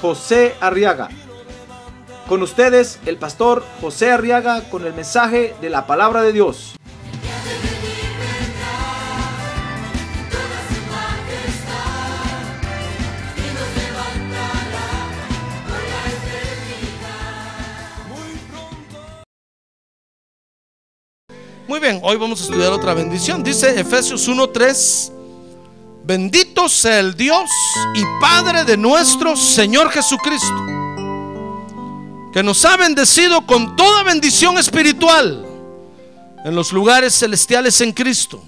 José Arriaga. Con ustedes, el pastor José Arriaga con el mensaje de la palabra de Dios. Muy bien, hoy vamos a estudiar otra bendición. Dice Efesios 1:3, bendito sea el Dios y Padre de nuestro Señor Jesucristo, que nos ha bendecido con toda bendición espiritual en los lugares celestiales en Cristo.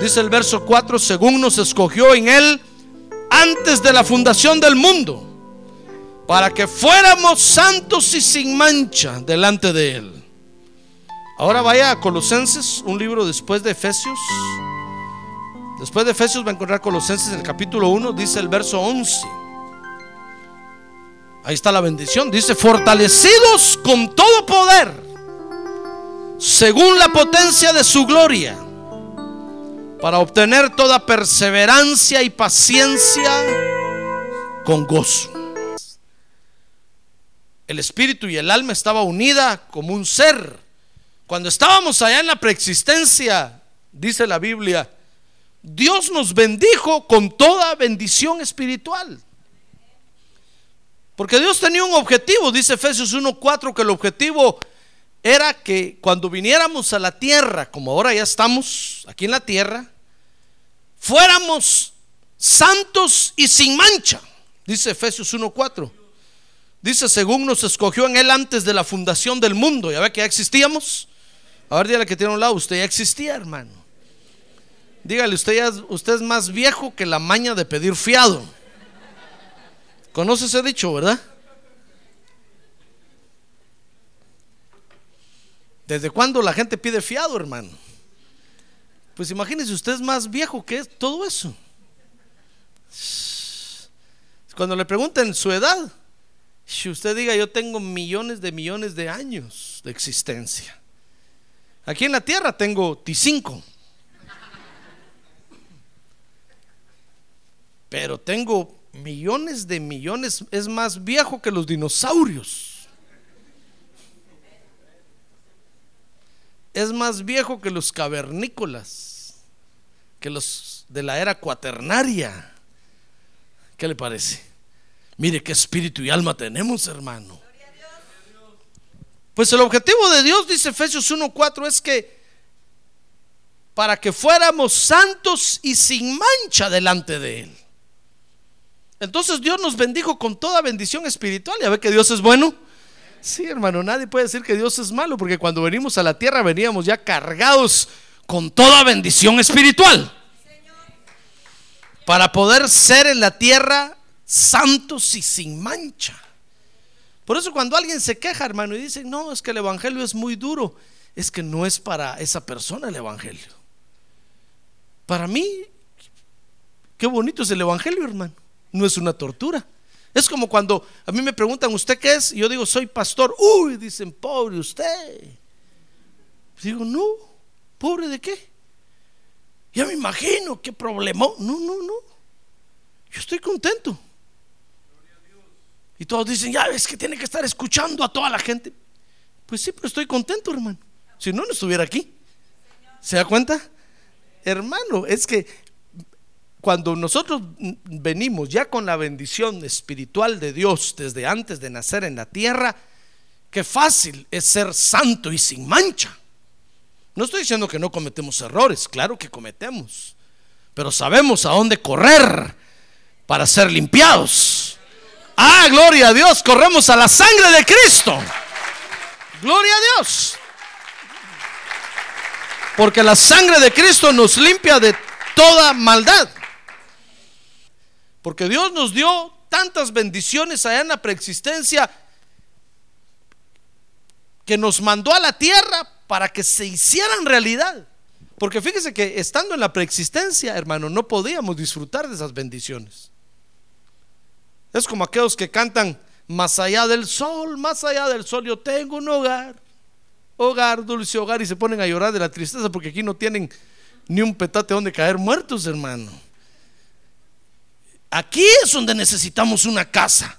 Dice el verso 4, según nos escogió en Él antes de la fundación del mundo, para que fuéramos santos y sin mancha delante de Él. Ahora vaya a Colosenses, un libro después de Efesios. Después de Efesios va a encontrar Colosenses en el capítulo 1, dice el verso 11. Ahí está la bendición. Dice, fortalecidos con todo poder, según la potencia de su gloria, para obtener toda perseverancia y paciencia con gozo. El espíritu y el alma estaba unida como un ser cuando estábamos allá en la preexistencia, dice la Biblia, Dios nos bendijo con toda bendición espiritual. Porque Dios tenía un objetivo, dice Efesios 1:4, que el objetivo era que cuando viniéramos a la tierra, como ahora ya estamos aquí en la tierra, fuéramos santos y sin mancha, dice Efesios 1:4. Dice, según nos escogió en él antes de la fundación del mundo, ya ve que ya existíamos. A ver, dígale que tiene un lado, usted ya existía, hermano. Dígale, usted, usted es más viejo que la maña de pedir fiado. ¿Conoce ese dicho, verdad? ¿Desde cuándo la gente pide fiado, hermano? Pues imagínese, usted es más viejo que todo eso. Cuando le pregunten su edad, si usted diga, yo tengo millones de millones de años de existencia. Aquí en la tierra tengo T5. Pero tengo millones de millones, es más viejo que los dinosaurios. Es más viejo que los cavernícolas, que los de la era cuaternaria. ¿Qué le parece? Mire qué espíritu y alma tenemos, hermano. Pues el objetivo de Dios, dice Efesios 1:4, es que para que fuéramos santos y sin mancha delante de Él. Entonces Dios nos bendijo con toda bendición espiritual. ¿Ya ve que Dios es bueno? Sí, hermano, nadie puede decir que Dios es malo, porque cuando venimos a la tierra veníamos ya cargados con toda bendición espiritual. Para poder ser en la tierra santos y sin mancha. Por eso cuando alguien se queja, hermano, y dice, no, es que el Evangelio es muy duro, es que no es para esa persona el Evangelio. Para mí, qué bonito es el Evangelio, hermano. No es una tortura. Es como cuando a mí me preguntan, ¿usted qué es? Y yo digo, soy pastor. Uy, dicen, pobre usted. Digo, no, pobre de qué. Ya me imagino qué problema. No, no, no. Yo estoy contento. Y todos dicen, ya ves que tiene que estar escuchando a toda la gente. Pues sí, pero estoy contento, hermano. Si no, no estuviera aquí. ¿Se da cuenta? Hermano, es que cuando nosotros venimos ya con la bendición espiritual de Dios desde antes de nacer en la tierra, qué fácil es ser santo y sin mancha. No estoy diciendo que no cometemos errores, claro que cometemos, pero sabemos a dónde correr para ser limpiados. Ah, gloria a Dios, corremos a la sangre de Cristo. Gloria a Dios. Porque la sangre de Cristo nos limpia de toda maldad. Porque Dios nos dio tantas bendiciones allá en la preexistencia que nos mandó a la tierra para que se hicieran realidad. Porque fíjese que estando en la preexistencia, hermano, no podíamos disfrutar de esas bendiciones. Es como aquellos que cantan, más allá del sol, más allá del sol, yo tengo un hogar, hogar, dulce hogar, y se ponen a llorar de la tristeza porque aquí no tienen ni un petate donde caer muertos, hermano. Aquí es donde necesitamos una casa.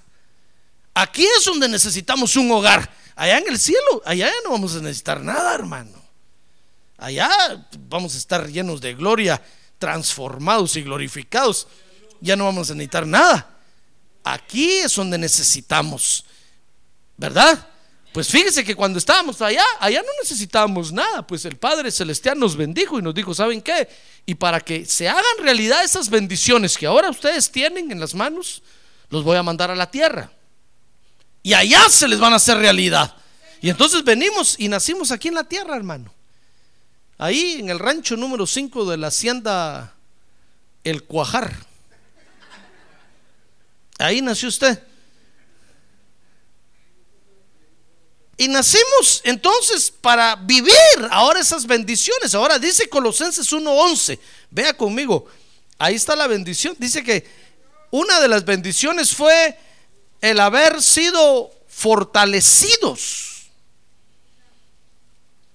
Aquí es donde necesitamos un hogar. Allá en el cielo, allá no vamos a necesitar nada, hermano. Allá vamos a estar llenos de gloria, transformados y glorificados. Ya no vamos a necesitar nada. Aquí es donde necesitamos, ¿verdad? Pues fíjese que cuando estábamos allá, allá no necesitábamos nada, pues el Padre Celestial nos bendijo y nos dijo, ¿saben qué? Y para que se hagan realidad esas bendiciones que ahora ustedes tienen en las manos, los voy a mandar a la tierra. Y allá se les van a hacer realidad. Y entonces venimos y nacimos aquí en la tierra, hermano. Ahí en el rancho número 5 de la hacienda El Cuajar. Ahí nació usted. Y nacimos entonces para vivir ahora esas bendiciones. Ahora dice Colosenses 1:11. Vea conmigo. Ahí está la bendición. Dice que una de las bendiciones fue el haber sido fortalecidos.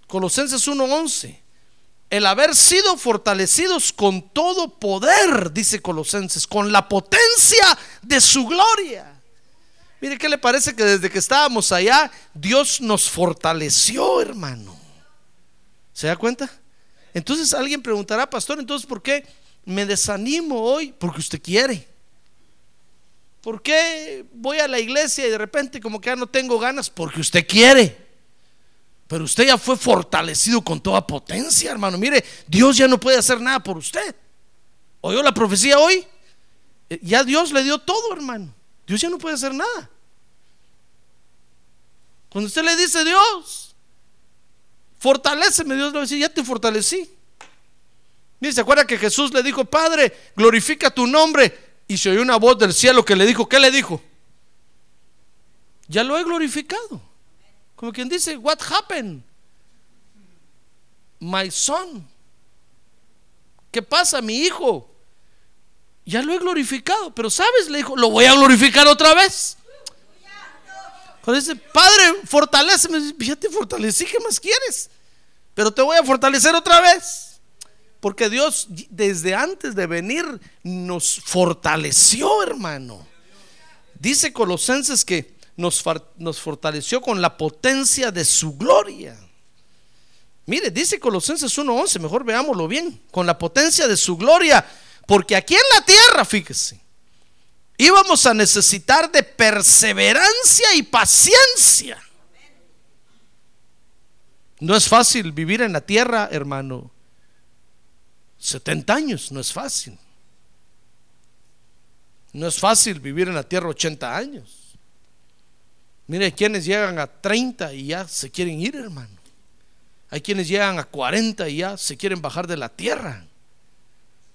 Colosenses 1:11. El haber sido fortalecidos con todo poder, dice Colosenses, con la potencia de su gloria. Mire, ¿qué le parece que desde que estábamos allá, Dios nos fortaleció, hermano? ¿Se da cuenta? Entonces alguien preguntará, pastor, entonces ¿por qué me desanimo hoy? Porque usted quiere. ¿Por qué voy a la iglesia y de repente como que ya no tengo ganas? Porque usted quiere. Pero usted ya fue fortalecido con toda potencia, hermano. Mire, Dios ya no puede hacer nada por usted. ¿Oyó la profecía hoy? Eh, ya Dios le dio todo, hermano. Dios ya no puede hacer nada. Cuando usted le dice Dios, fortaleceme, Dios le va a decir, ya te fortalecí. Mire, ¿se acuerda que Jesús le dijo, Padre, glorifica tu nombre? Y se oyó una voz del cielo que le dijo, ¿qué le dijo? Ya lo he glorificado. Como quien dice, what happened? My son. ¿Qué pasa, mi hijo? Ya lo he glorificado, pero sabes, le dijo, lo voy a glorificar otra vez. Cuando dice, Padre, fortaleceme, ya te fortalecí, ¿qué más quieres? Pero te voy a fortalecer otra vez. Porque Dios desde antes de venir nos fortaleció, hermano. Dice Colosenses que nos, nos fortaleció con la potencia de su gloria. Mire, dice Colosenses 1.11, mejor veámoslo bien, con la potencia de su gloria porque aquí en la tierra, fíjese, íbamos a necesitar de perseverancia y paciencia. No es fácil vivir en la tierra, hermano. 70 años, no es fácil. No es fácil vivir en la tierra 80 años. Mire, hay quienes llegan a 30 y ya se quieren ir, hermano. Hay quienes llegan a 40 y ya se quieren bajar de la tierra.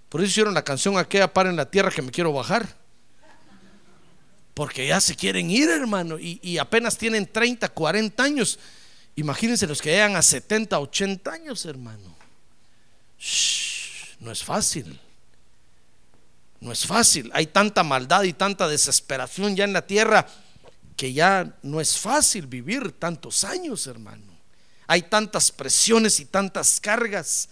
Por eso hicieron la canción aquella para en la tierra que me quiero bajar. Porque ya se quieren ir, hermano, y, apenas tienen 30, 40 años. Imagínense los que llegan a 70, 80 años, hermano. no es fácil. No es fácil. Hay tanta maldad y tanta desesperación ya en la tierra que ya no es fácil vivir tantos años, hermano. Hay tantas presiones y tantas cargas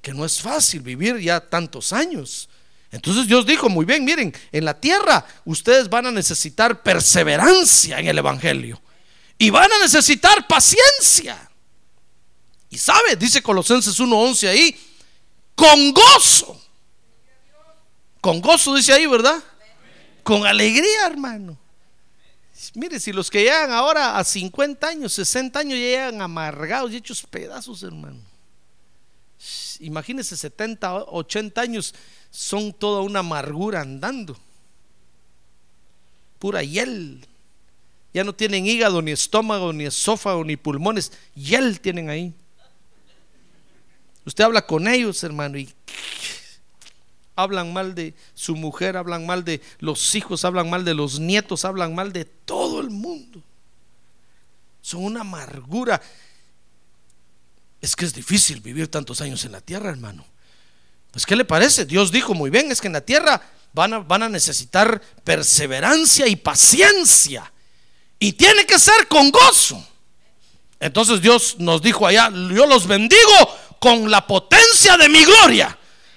que no es fácil vivir ya tantos años. Entonces Dios dijo, muy bien, miren, en la tierra ustedes van a necesitar perseverancia en el Evangelio y van a necesitar paciencia. Y sabe, dice Colosenses 1.11 ahí, con gozo. Con gozo dice ahí, ¿verdad? Con alegría, hermano. Mire, si los que llegan ahora a 50 años, 60 años, llegan amargados y hechos pedazos, hermano imagínense 70, 80 años, son toda una amargura andando. Pura hiel. Ya no tienen hígado, ni estómago, ni esófago, ni pulmones. Hiel tienen ahí. Usted habla con ellos, hermano, y hablan mal de su mujer, hablan mal de los hijos, hablan mal de los nietos, hablan mal de todo el mundo. Son una amargura. Es que es difícil vivir tantos años en la tierra, hermano. Pues, ¿qué le parece? Dios dijo muy bien, es que en la tierra van a, van a necesitar perseverancia y paciencia. Y tiene que ser con gozo. Entonces Dios nos dijo allá, yo los bendigo con la potencia de mi gloria.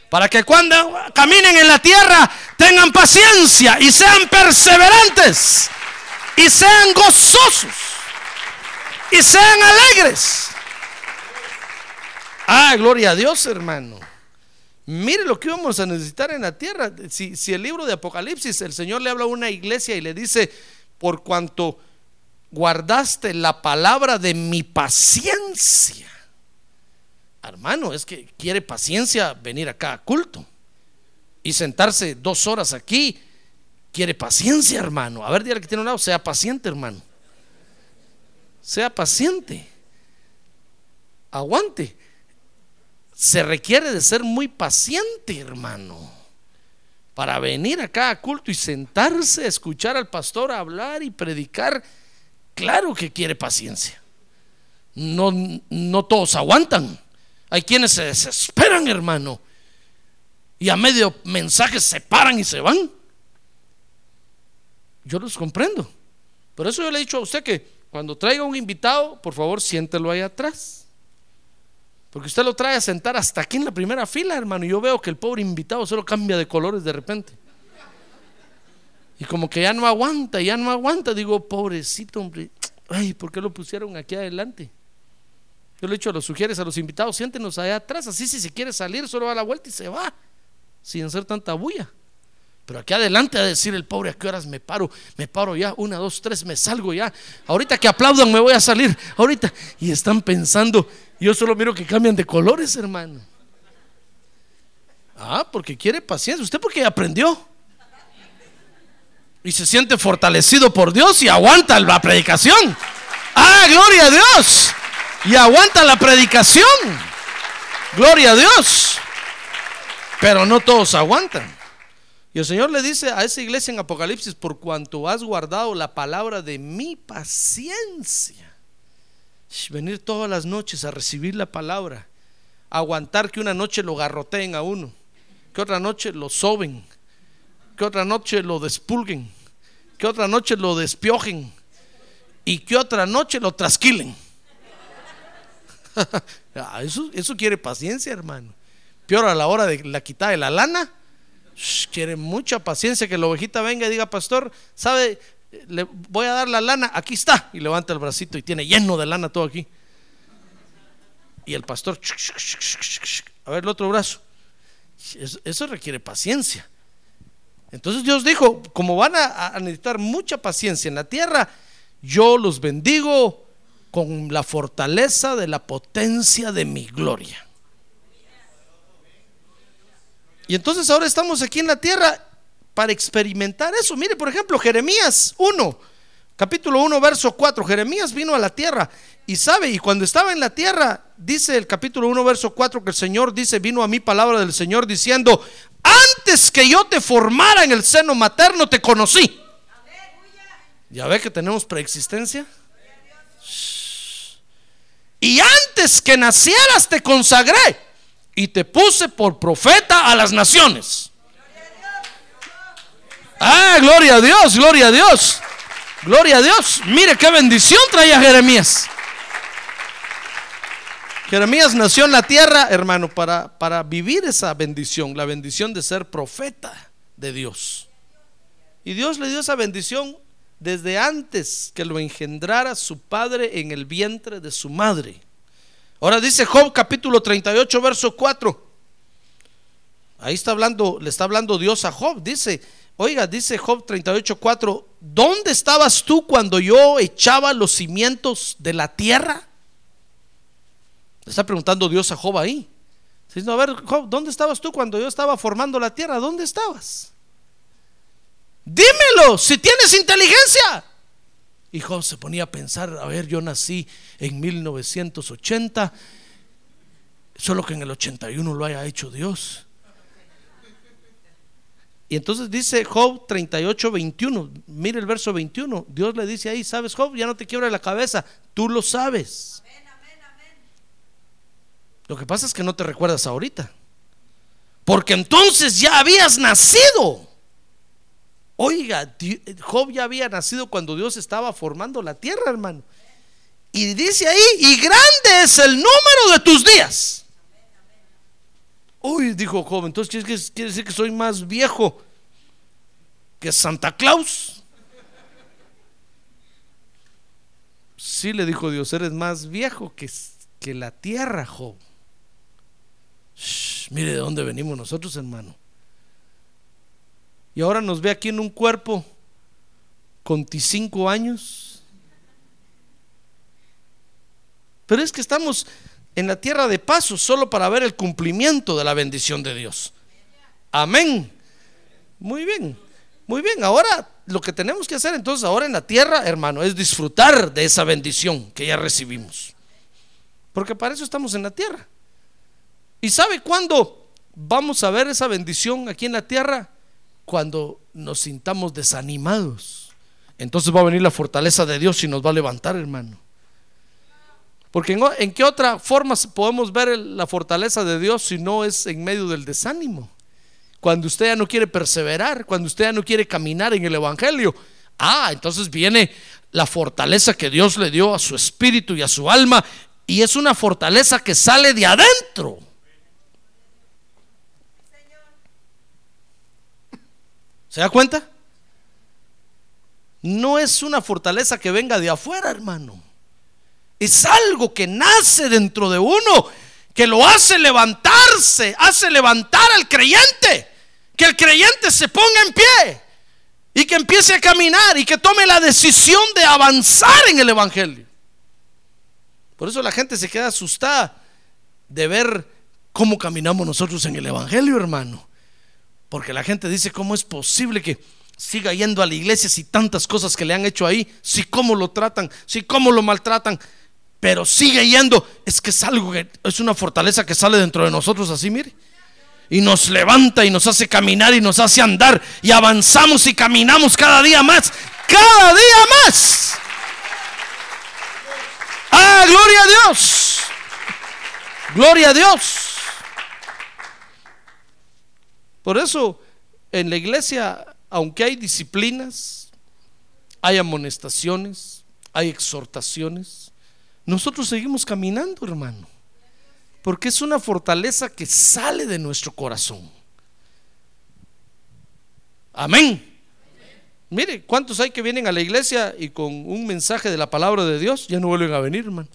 Para que cuando caminen en la tierra tengan paciencia y sean perseverantes. Y sean gozosos. Y sean alegres. Ah, gloria a Dios, hermano. Mire lo que vamos a necesitar en la tierra. Si, si, el libro de Apocalipsis, el Señor le habla a una iglesia y le dice, por cuanto guardaste la palabra de mi paciencia. Hermano, es que quiere paciencia venir acá a culto y sentarse dos horas aquí. Quiere paciencia, hermano. A ver, dígale que tiene un lado, sea paciente, hermano. Sea paciente. Aguante se requiere de ser muy paciente, hermano, para venir acá a culto y sentarse escuchar al pastor hablar y predicar. Claro que quiere paciencia. No, no todos aguantan. Hay quienes se desesperan, hermano, y a medio mensaje se paran y se van. Yo los comprendo. Por eso yo le he dicho a usted que cuando traiga un invitado, por favor, siéntelo ahí atrás. Porque usted lo trae a sentar hasta aquí en la primera fila, hermano. Y yo veo que el pobre invitado solo cambia de colores de repente. Y como que ya no aguanta, ya no aguanta. Digo, pobrecito, hombre. Ay, ¿por qué lo pusieron aquí adelante? Yo le he dicho a los sugieres, a los invitados, siéntenos allá atrás. Así si se quiere salir, solo va a la vuelta y se va. Sin hacer tanta bulla. Pero aquí adelante a decir el pobre, ¿a qué horas me paro? Me paro ya, una, dos, tres, me salgo ya. Ahorita que aplaudan me voy a salir. Ahorita. Y están pensando, yo solo miro que cambian de colores, hermano. Ah, porque quiere paciencia. ¿Usted porque aprendió? Y se siente fortalecido por Dios y aguanta la predicación. Ah, gloria a Dios. Y aguanta la predicación. Gloria a Dios. Pero no todos aguantan. Y el Señor le dice a esa iglesia en Apocalipsis, por cuanto has guardado la palabra de mi paciencia venir todas las noches a recibir la palabra, aguantar que una noche lo garroteen a uno, que otra noche lo soben, que otra noche lo despulguen, que otra noche lo despiojen y que otra noche lo trasquilen. Ah, eso, eso quiere paciencia, hermano. Peor a la hora de la quitada de la lana. quiere mucha paciencia que la ovejita venga y diga, pastor, ¿sabe? Le voy a dar la lana, aquí está. Y levanta el bracito y tiene lleno de lana todo aquí. Y el pastor, a ver el otro brazo. Eso, requiere paciencia. Entonces Dios dijo, como van a, a necesitar mucha paciencia en la tierra, yo los bendigo con la fortaleza de la potencia de mi gloria. Y entonces ahora estamos aquí en la tierra para experimentar eso. Mire, por ejemplo, Jeremías 1, capítulo 1, verso 4. Jeremías vino a la tierra y sabe, y cuando estaba en la tierra, dice el capítulo 1, verso 4, que el Señor dice, vino a mí palabra del Señor diciendo, antes que yo te formara en el seno materno, te conocí. ¿Ya ve que tenemos preexistencia? Y antes que nacieras te consagré y te puse por profeta a las naciones. Ah, gloria a Dios, gloria a Dios. Gloria a Dios. Mire qué bendición traía Jeremías. Jeremías nació en la tierra, hermano, para, para vivir esa bendición, la bendición de ser profeta de Dios. Y Dios le dio esa bendición desde antes que lo engendrara su padre en el vientre de su madre. Ahora dice Job capítulo 38, verso 4. Ahí está hablando, le está hablando Dios a Job. Dice, Oiga, dice Job 38:4, ¿dónde estabas tú cuando yo echaba los cimientos de la tierra? Le está preguntando Dios a Job ahí. Dice, a ver, Job, ¿dónde estabas tú cuando yo estaba formando la tierra? ¿Dónde estabas? Dímelo, si tienes inteligencia. Y Job se ponía a pensar, a ver, yo nací en 1980, solo que en el 81 lo haya hecho Dios. Y entonces dice Job 38, 21. Mire el verso 21. Dios le dice ahí, ¿sabes Job? Ya no te quiebra la cabeza. Tú lo sabes. Lo que pasa es que no te recuerdas ahorita. Porque entonces ya habías nacido. Oiga, Job ya había nacido cuando Dios estaba formando la tierra, hermano. Y dice ahí, y grande es el número de tus días. Uy, dijo Job, entonces quiere decir que soy más viejo que Santa Claus. Sí, le dijo Dios, eres más viejo que, que la tierra, Job. mire de dónde venimos nosotros, hermano. Y ahora nos ve aquí en un cuerpo con cinco años. Pero es que estamos en la tierra de paso solo para ver el cumplimiento de la bendición de Dios. Amén. Muy bien, muy bien. Ahora lo que tenemos que hacer entonces ahora en la tierra, hermano, es disfrutar de esa bendición que ya recibimos. Porque para eso estamos en la tierra. ¿Y sabe cuándo vamos a ver esa bendición aquí en la tierra? cuando nos sintamos desanimados. Entonces va a venir la fortaleza de Dios y nos va a levantar, hermano. Porque en, qué otra forma podemos ver la fortaleza de Dios si no es en medio del desánimo? Cuando usted ya no quiere perseverar, cuando usted ya no quiere caminar en el Evangelio. Ah, entonces viene la fortaleza que Dios le dio a su espíritu y a su alma. Y es una fortaleza que sale de adentro. ¿Se da cuenta? No es una fortaleza que venga de afuera, hermano. Es algo que nace dentro de uno, que lo hace levantarse, hace levantar al creyente. Que el creyente se ponga en pie y que empiece a caminar y que tome la decisión de avanzar en el Evangelio. Por eso la gente se queda asustada de ver cómo caminamos nosotros en el Evangelio, hermano. Porque la gente dice, ¿cómo es posible que siga yendo a la iglesia si tantas cosas que le han hecho ahí, si cómo lo tratan, si cómo lo maltratan, pero sigue yendo? Es que es algo que es una fortaleza que sale dentro de nosotros así, mire. Y nos levanta y nos hace caminar y nos hace andar y avanzamos y caminamos cada día más, cada día más. Ah, gloria a Dios. Gloria a Dios. Por eso, en la iglesia, aunque hay disciplinas, hay amonestaciones, hay exhortaciones, nosotros seguimos caminando, hermano. Porque es una fortaleza que sale de nuestro corazón. Amén. Mire, ¿cuántos hay que vienen a la iglesia y con un mensaje de la palabra de Dios ya no vuelven a venir, hermano?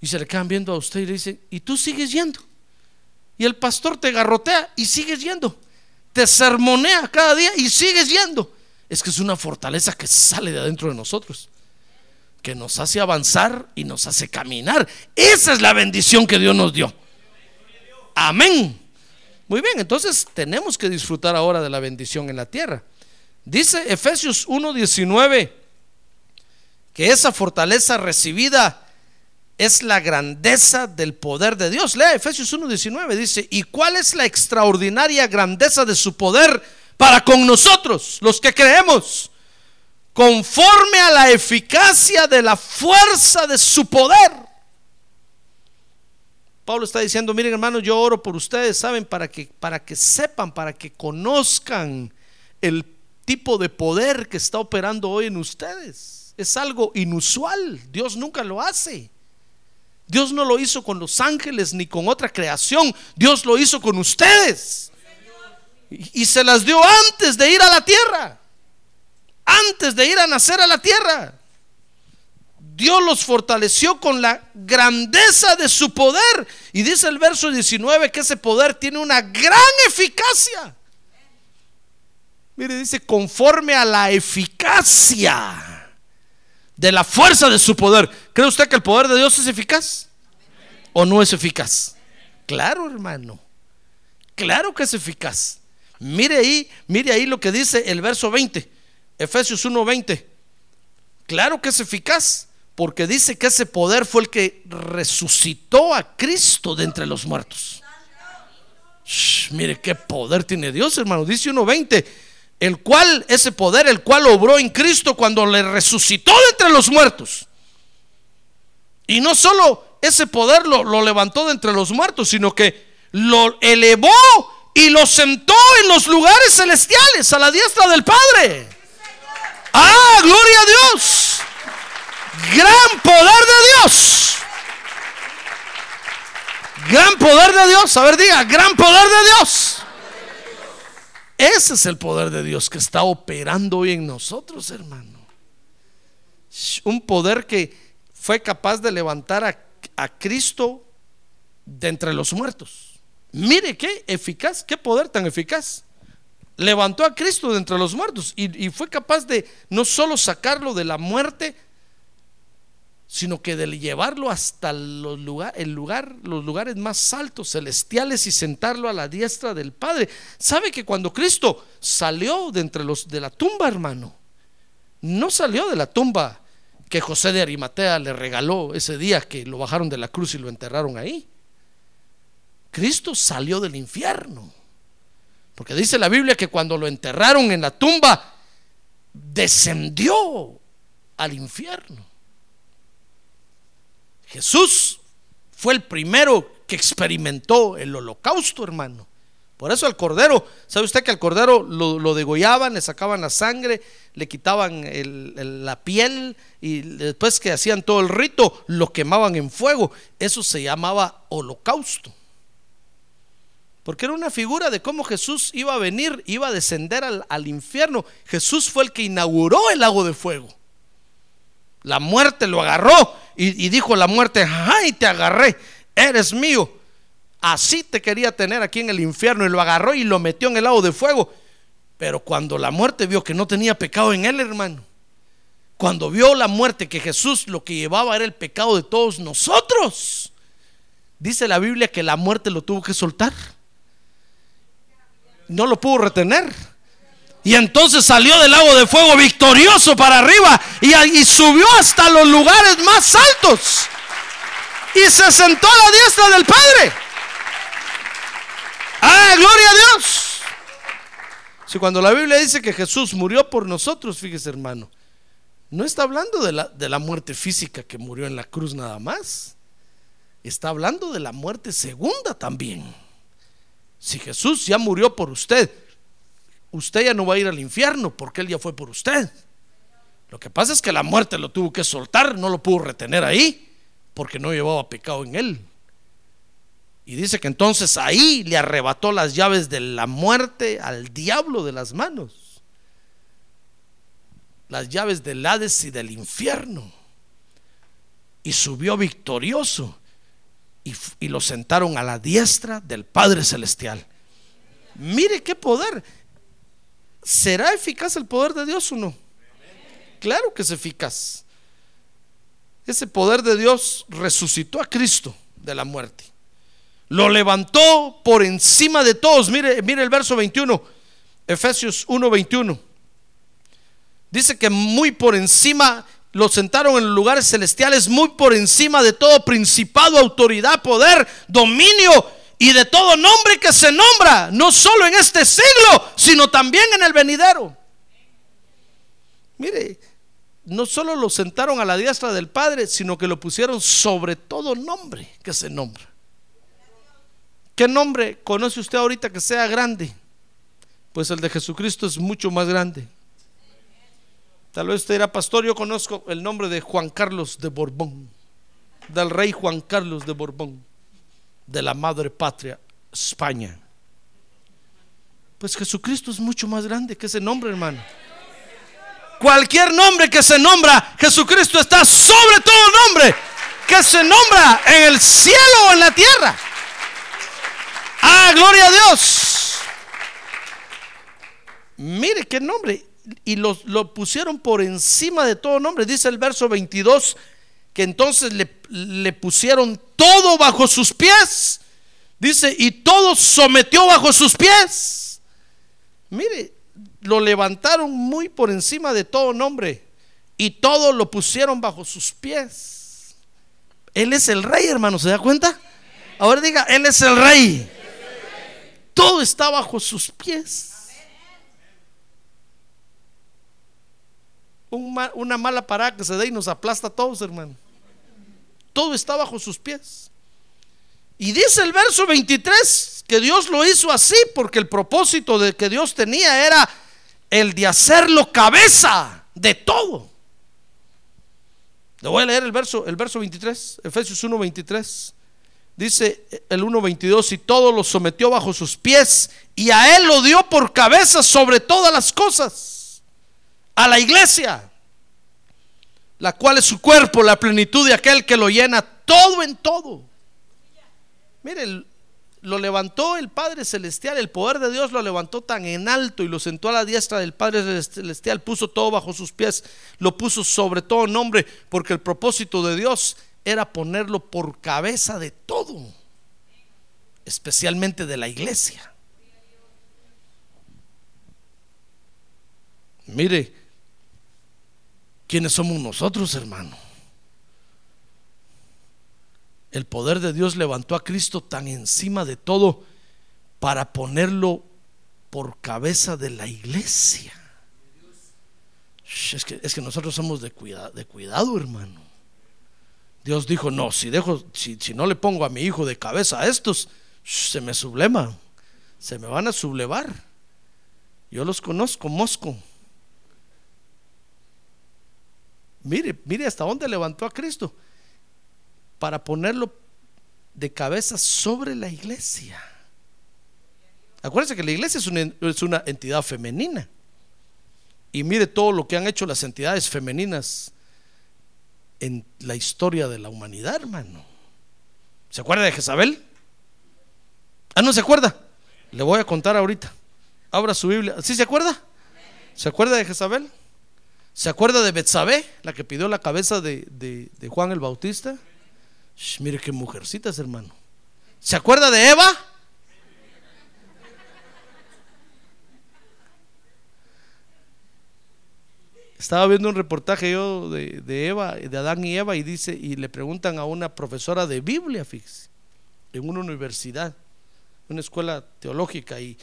Y se le quedan viendo a usted y le dicen, ¿y tú sigues yendo? y el pastor te garrotea y sigues yendo. Te sermonea cada día y sigues yendo. Es que es una fortaleza que sale de adentro de nosotros, que nos hace avanzar y nos hace caminar. Esa es la bendición que Dios nos dio. Amén. Muy bien, entonces tenemos que disfrutar ahora de la bendición en la tierra. Dice Efesios 1:19 que esa fortaleza recibida es la grandeza del poder de Dios. Lea Efesios 1:19, dice, ¿y cuál es la extraordinaria grandeza de su poder para con nosotros, los que creemos? Conforme a la eficacia de la fuerza de su poder. Pablo está diciendo, miren hermanos, yo oro por ustedes, saben, para que, para que sepan, para que conozcan el tipo de poder que está operando hoy en ustedes. Es algo inusual, Dios nunca lo hace. Dios no lo hizo con los ángeles ni con otra creación. Dios lo hizo con ustedes. Y, se las dio antes de ir a la tierra. Antes de ir a nacer a la tierra. Dios los fortaleció con la grandeza de su poder. Y dice el verso 19 que ese poder tiene una gran eficacia. Mire, dice, conforme a la eficacia de la fuerza de su poder. ¿Cree usted que el poder de Dios es eficaz? ¿O no es eficaz? Claro, hermano. Claro que es eficaz. Mire ahí, mire ahí lo que dice el verso 20, Efesios 1:20. Claro que es eficaz, porque dice que ese poder fue el que resucitó a Cristo de entre los muertos. Mire qué poder tiene Dios, hermano. Dice 1.20, el cual, ese poder, el cual obró en Cristo cuando le resucitó de entre los muertos. Y no solo ese poder lo, lo levantó de entre los muertos, sino que lo elevó y lo sentó en los lugares celestiales, a la diestra del Padre. Ah, gloria a Dios. Gran poder de Dios. Gran poder de Dios. A ver, diga, gran poder de Dios. Ese es el poder de Dios que está operando hoy en nosotros, hermano. Un poder que fue capaz de levantar a, a Cristo de entre los muertos. Mire qué eficaz, qué poder tan eficaz. Levantó a Cristo de entre los muertos y, fue capaz de no solo sacarlo de la muerte, sino que de llevarlo hasta los, el lugar, los lugares más altos, celestiales, y sentarlo a la diestra del Padre. ¿Sabe que cuando Cristo salió de entre los de la tumba, hermano, no salió de la tumba que José de Arimatea le regaló ese día que lo bajaron de la cruz y lo enterraron ahí? Cristo salió del infierno. Porque dice la Biblia que cuando lo enterraron en la tumba, descendió al infierno. Jesús fue el primero que experimentó el holocausto, hermano. Por eso al cordero, ¿sabe usted que al cordero lo, degollaban, le sacaban la sangre, le quitaban la piel y después que hacían todo el rito, lo quemaban en fuego? Eso se llamaba holocausto. Porque era una figura de cómo Jesús iba a venir, iba a descender al, al infierno. Jesús fue el que inauguró el lago de fuego. La muerte lo agarró y, y dijo la muerte, ay, te agarré, eres mío. Así te quería tener aquí en el infierno y lo agarró y lo metió en el lago de fuego. Pero cuando la muerte vio que no tenía pecado en él, hermano, cuando vio la muerte que Jesús lo que llevaba era el pecado de todos nosotros, dice la Biblia que la muerte lo tuvo que soltar. No lo pudo retener. Y entonces salió del lago de fuego victorioso para arriba y, subió hasta los lugares más altos. Y se sentó a la diestra del Padre. Ah, gloria a Dios. Si cuando la Biblia dice que Jesús murió por nosotros, fíjese hermano, no está hablando de la, de la muerte física que murió en la cruz nada más. Está hablando de la muerte segunda también. Si Jesús ya murió por usted, usted ya no va a ir al infierno porque Él ya fue por usted. Lo que pasa es que la muerte lo tuvo que soltar, no lo pudo retener ahí porque no llevaba pecado en Él. Y dice que entonces ahí le arrebató las llaves de la muerte al diablo de las manos. Las llaves del Hades y del infierno. Y subió victorioso. Y, lo sentaron a la diestra del Padre Celestial. Mire qué poder. ¿Será eficaz el poder de Dios o no? Claro que es eficaz. Ese poder de Dios resucitó a Cristo de la muerte. Lo levantó por encima de todos. Mire, mire el verso 21, Efesios 1, 21. Dice que muy por encima lo sentaron en lugares celestiales, muy por encima de todo principado, autoridad, poder, dominio y de todo nombre que se nombra, no solo en este siglo, sino también en el venidero. Mire, no solo lo sentaron a la diestra del Padre, sino que lo pusieron sobre todo nombre que se nombra. ¿Qué nombre conoce usted ahorita que sea grande? Pues el de Jesucristo es mucho más grande. Tal vez usted dirá, pastor, yo conozco el nombre de Juan Carlos de Borbón, del rey Juan Carlos de Borbón, de la madre patria, España. Pues Jesucristo es mucho más grande que ese nombre, hermano. Cualquier nombre que se nombra, Jesucristo está sobre todo nombre que se nombra en el cielo o en la tierra. Ah, gloria a Dios. Mire qué nombre. Y lo, lo pusieron por encima de todo nombre. Dice el verso 22 que entonces le, le pusieron todo bajo sus pies. Dice, y todo sometió bajo sus pies. Mire, lo levantaron muy por encima de todo nombre. Y todo lo pusieron bajo sus pies. Él es el rey, hermano, ¿se da cuenta? Ahora diga, Él es el rey. todo está bajo sus pies. Una mala parada que se dé y nos aplasta a todos, hermano. Todo está bajo sus pies. Y dice el verso 23 que Dios lo hizo así porque el propósito de que Dios tenía era el de hacerlo cabeza de todo. Le voy a leer el verso, el verso 23, Efesios 1, 23. Dice el 1.22, y todo lo sometió bajo sus pies y a él lo dio por cabeza sobre todas las cosas. A la iglesia, la cual es su cuerpo, la plenitud de aquel que lo llena todo en todo. Mire, lo levantó el Padre Celestial, el poder de Dios lo levantó tan en alto y lo sentó a la diestra del Padre Celestial, puso todo bajo sus pies, lo puso sobre todo nombre, porque el propósito de Dios era ponerlo por cabeza de todo, especialmente de la iglesia. Mire, ¿quiénes somos nosotros, hermano? El poder de Dios levantó a Cristo tan encima de todo para ponerlo por cabeza de la iglesia. Es que, es que nosotros somos de, de cuidado, hermano. Dios dijo, no, si dejo, si, si no le pongo a mi hijo de cabeza a estos, se me subleman, se me van a sublevar. Yo los conozco, Mosco. Mire, mire hasta dónde levantó a Cristo para ponerlo de cabeza sobre la iglesia. Acuérdense que la iglesia es una, es una entidad femenina. Y mire todo lo que han hecho las entidades femeninas en la historia de la humanidad, hermano. ¿Se acuerda de Jezabel? Ah, no se acuerda. Le voy a contar ahorita. Abra su Biblia. ¿Sí se acuerda? ¿Se acuerda de Jezabel? ¿Se acuerda de Betsabé, la que pidió la cabeza de, de- Juan el Bautista? Mire qué mujercitas, hermano. ¿Se acuerda de Eva? Estaba viendo un reportaje yo de, de Eva, de Adán y Eva, y dice, y le preguntan a una profesora de Biblia, fíjese, en una universidad, una escuela teológica, y,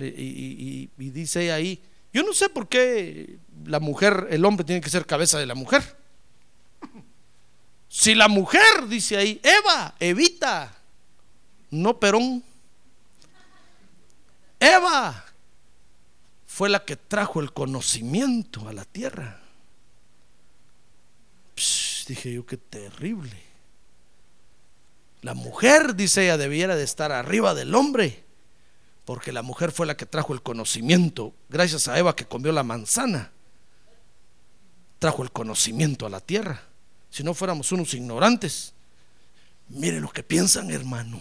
y- y- dice ahí, yo no sé por qué la mujer, el hombre tiene que ser cabeza de la mujer. Si la mujer, dice ahí, Eva, Evita, no Perón, Eva fue la que trajo el conocimiento a la tierra. Psh, dije yo, qué terrible. La mujer, dice ella, debiera de estar arriba del hombre, porque la mujer fue la que trajo el conocimiento, gracias a Eva que comió la manzana, trajo el conocimiento a la tierra. Si no fuéramos unos ignorantes, mire lo que piensan, hermano.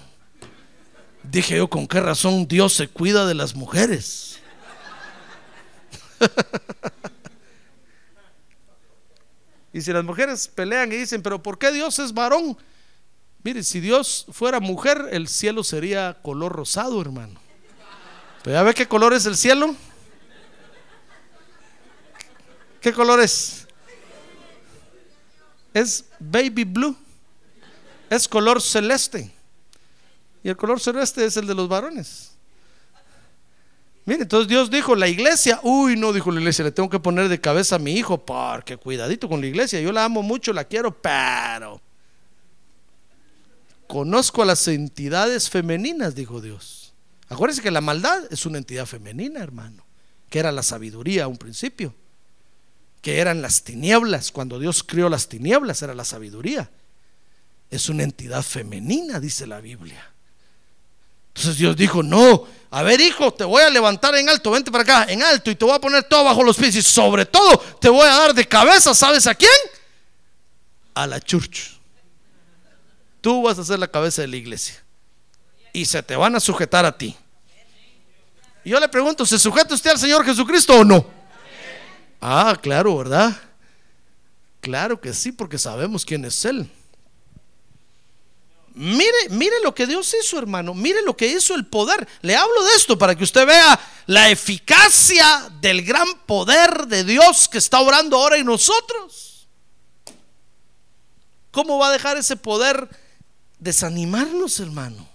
Dije yo, ¿con qué razón Dios se cuida de las mujeres? y si las mujeres pelean y dicen, pero ¿por qué Dios es varón? Mire, si Dios fuera mujer, el cielo sería color rosado, hermano. Pero ya ve qué color es el cielo. ¿Qué color es? Es baby blue. Es color celeste. Y el color celeste es el de los varones. Mire, entonces Dios dijo, la iglesia, uy, no, dijo la iglesia, le tengo que poner de cabeza a mi hijo, porque cuidadito con la iglesia, yo la amo mucho, la quiero, pero conozco a las entidades femeninas, dijo Dios. Acuérdense que la maldad es una entidad femenina, hermano, que era la sabiduría a un principio, que eran las tinieblas, cuando Dios crió las tinieblas era la sabiduría. Es una entidad femenina, dice la Biblia. Entonces Dios dijo, no, a ver hijo, te voy a levantar en alto, vente para acá, en alto, y te voy a poner todo bajo los pies, y sobre todo te voy a dar de cabeza, ¿sabes a quién? A la church. Tú vas a ser la cabeza de la iglesia. Y se te van a sujetar a ti. Y yo le pregunto, ¿se sujeta usted al Señor Jesucristo o no? Ah, claro, ¿verdad? Claro que sí, porque sabemos quién es Él. Mire, mire lo que Dios hizo, hermano. Mire lo que hizo el poder. Le hablo de esto para que usted vea la eficacia del gran poder de Dios que está orando ahora en nosotros. ¿Cómo va a dejar ese poder desanimarnos, hermano?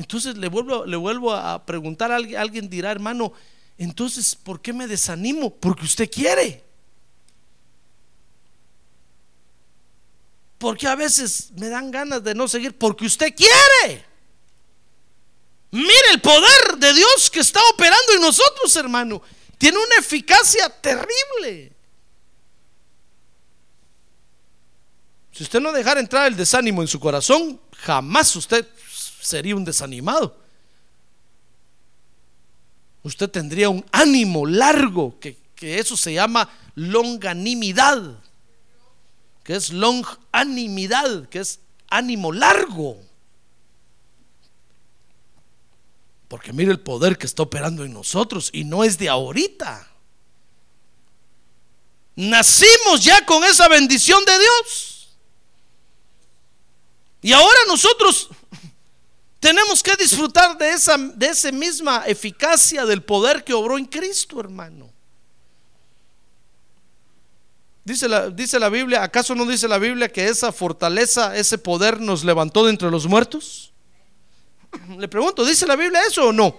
Entonces le vuelvo, le vuelvo a preguntar a alguien, alguien dirá, hermano, entonces, ¿por qué me desanimo? Porque usted quiere. Porque a veces me dan ganas de no seguir porque usted quiere. Mire el poder de Dios que está operando en nosotros, hermano. Tiene una eficacia terrible. Si usted no dejara entrar el desánimo en su corazón, jamás usted sería un desanimado. Usted tendría un ánimo largo, que, que eso se llama longanimidad que es longanimidad, que es ánimo largo. Porque mire el poder que está operando en nosotros y no es de ahorita. Nacimos ya con esa bendición de Dios. Y ahora nosotros tenemos que disfrutar de esa, de esa misma eficacia del poder que obró en Cristo, hermano. Dice la, dice la Biblia, ¿acaso no dice la Biblia que esa fortaleza, ese poder nos levantó de entre los muertos? Le pregunto, ¿dice la Biblia eso o no?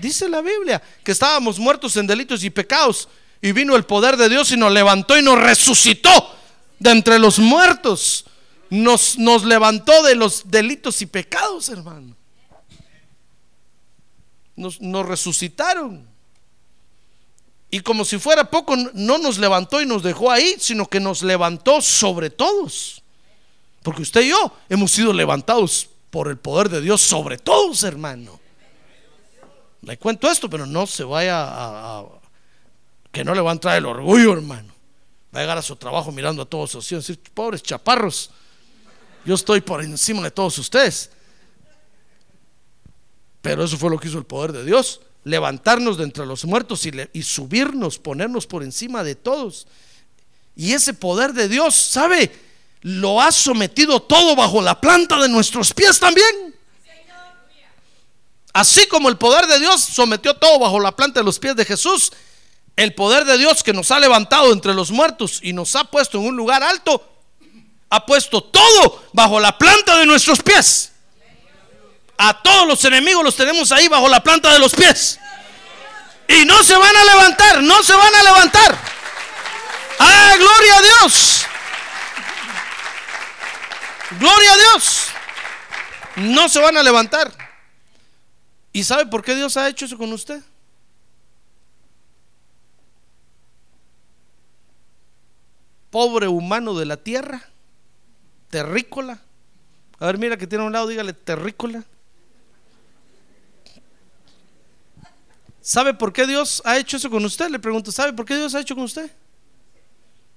Dice la Biblia que estábamos muertos en delitos y pecados y vino el poder de Dios y nos levantó y nos resucitó de entre los muertos. Nos, nos levantó de los delitos y pecados, hermano. Nos, resucitaron. Y como si fuera poco, no nos levantó y nos dejó ahí, sino que nos levantó sobre todos. Porque usted y yo hemos sido levantados por el poder de Dios sobre todos, hermano. Le cuento esto, pero no se vaya a, que no le va a entrar el orgullo, hermano. Va a llegar a su trabajo mirando a todos decir, pobres chaparros, yo estoy por encima de todos ustedes. Pero eso fue lo que hizo el poder de Dios levantarnos de entre los muertos y, subirnos, ponernos por encima de todos. Y ese poder de Dios, ¿sabe? Lo ha sometido todo bajo la planta de nuestros pies también. Así como el poder de Dios sometió todo bajo la planta de los pies de Jesús, el poder de Dios que nos ha levantado entre los muertos y nos ha puesto en un lugar alto, ha puesto todo bajo la planta de nuestros pies. A todos los enemigos los tenemos ahí bajo la planta de los pies. Y no se van a levantar, no se van a levantar. ¡Ah, gloria a Dios! Gloria a Dios. No se van a levantar. ¿Y sabe por qué Dios ha hecho eso con usted? Pobre humano de la tierra, terrícola. A ver, mira que tiene a un lado, dígale terrícola. ¿Sabe por qué Dios ha hecho eso con usted? Le pregunto, ¿sabe por qué Dios ha hecho con usted?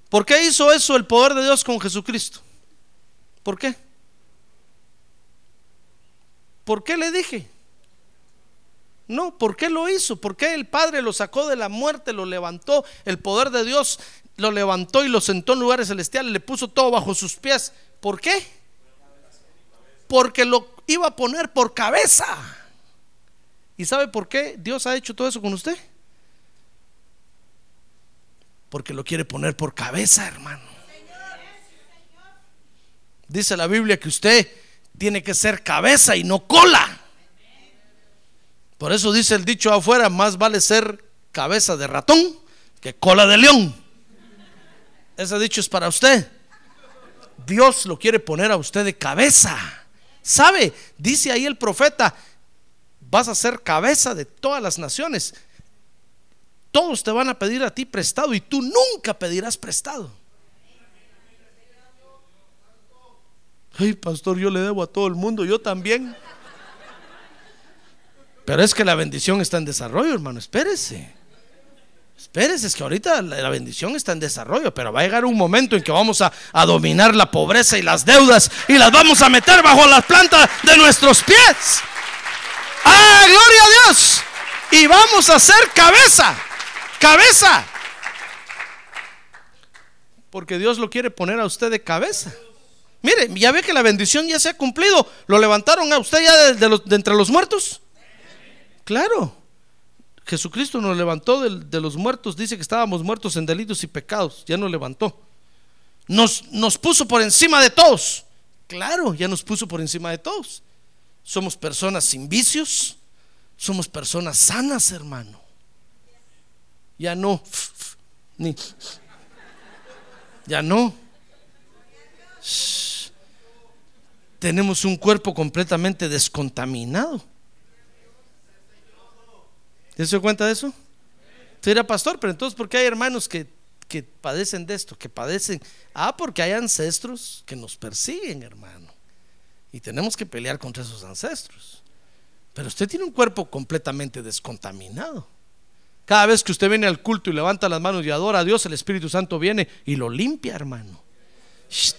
¿Por qué hizo eso el poder de Dios con Jesucristo? ¿Por qué? ¿Por qué le dije? No, ¿por qué lo hizo? ¿Por qué el Padre lo sacó de la muerte, lo levantó? El poder de Dios lo levantó y lo sentó en lugares celestiales, le puso todo bajo sus pies. ¿Por qué? Porque lo iba a poner por cabeza. ¿Y sabe por qué Dios ha hecho todo eso con usted? Porque lo quiere poner por cabeza, hermano. Dice la Biblia que usted tiene que ser cabeza y no cola. Por eso dice el dicho afuera, más vale ser cabeza de ratón que cola de león. Ese dicho es para usted. Dios lo quiere poner a usted de cabeza. ¿Sabe? Dice ahí el profeta, vas a ser cabeza de todas las naciones. Todos te van a pedir a ti prestado y tú nunca pedirás prestado. Ay, pastor, yo le debo a todo el mundo, yo también. Pero es que la bendición está en desarrollo, hermano, espérese. Espérese, es que ahorita la bendición está en desarrollo, pero va a llegar un momento en que vamos a, dominar la pobreza y las deudas y las vamos a meter bajo las plantas de nuestros pies. ¡Ah, gloria a Dios! Y vamos a ser cabeza, cabeza. Porque Dios lo quiere poner a usted de cabeza. Mire, ya ve que la bendición ya se ha cumplido. ¿Lo levantaron a usted ya de, entre los muertos? Claro. Jesucristo nos levantó de, de, los muertos. Dice que estábamos muertos en delitos y pecados. Ya nos levantó. Nos, nos puso por encima de todos. Claro, ya nos puso por encima de todos. Somos personas sin vicios. Somos personas sanas, hermano. Ya no. Ni. Ya no. Tenemos un cuerpo completamente descontaminado. ¿Ya se dio cuenta de eso? Usted era pastor, pero entonces, ¿por qué hay hermanos que, que padecen de esto? Que padecen. Ah, porque hay ancestros que nos persiguen, hermano. Y tenemos que pelear contra esos ancestros. Pero usted tiene un cuerpo completamente descontaminado. Cada vez que usted viene al culto y levanta las manos y adora a Dios, el Espíritu Santo viene y lo limpia, hermano.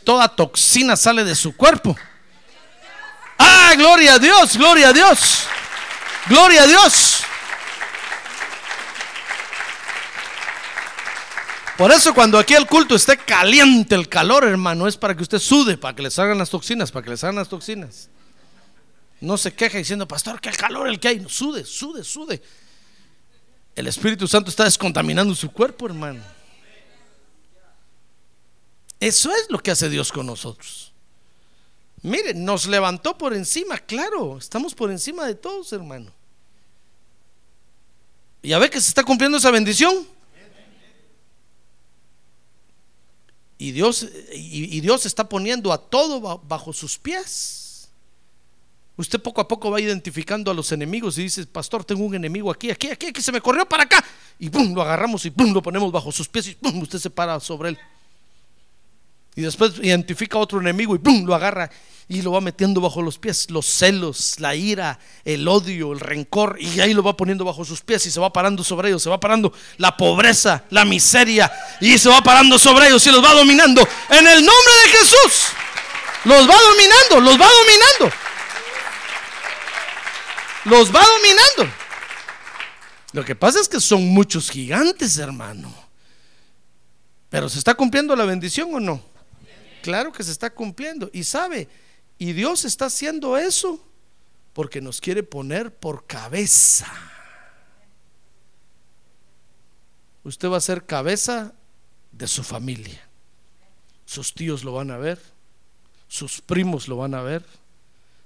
Toda toxina sale de su cuerpo. Ah, gloria a Dios, gloria a Dios. Gloria a Dios. Por eso cuando aquí el culto esté caliente, el calor, hermano, es para que usted sude, para que le salgan las toxinas, para que le salgan las toxinas. No se queje diciendo, pastor, qué calor el que hay. Sude, sude, sude. El Espíritu Santo está descontaminando su cuerpo, hermano. Eso es lo que hace Dios con nosotros. Mire, nos levantó por encima, claro, estamos por encima de todos, hermano. ¿Ya ve que se está cumpliendo esa bendición? Y Dios, y, Dios está poniendo a todo ba- bajo sus pies. Usted poco a poco va identificando a los enemigos y dice, pastor, tengo un enemigo aquí, aquí, aquí, que se me corrió para acá. Y pum, lo agarramos y pum, lo ponemos bajo sus pies y pum, usted se para sobre él. Y después identifica a otro enemigo y ¡pum! lo agarra y lo va metiendo bajo los pies. Los celos, la ira, el odio, el rencor. Y ahí lo va poniendo bajo sus pies y se va parando sobre ellos. Se va parando la pobreza, la miseria. Y se va parando sobre ellos y los va dominando. En el nombre de Jesús. Los va dominando, los va dominando. Los va dominando. Lo que pasa es que son muchos gigantes, hermano. Pero ¿se está cumpliendo la bendición o no? Claro que se está cumpliendo. Y sabe, y Dios está haciendo eso porque nos quiere poner por cabeza. Usted va a ser cabeza de su familia. Sus tíos lo van a ver, sus primos lo van a ver,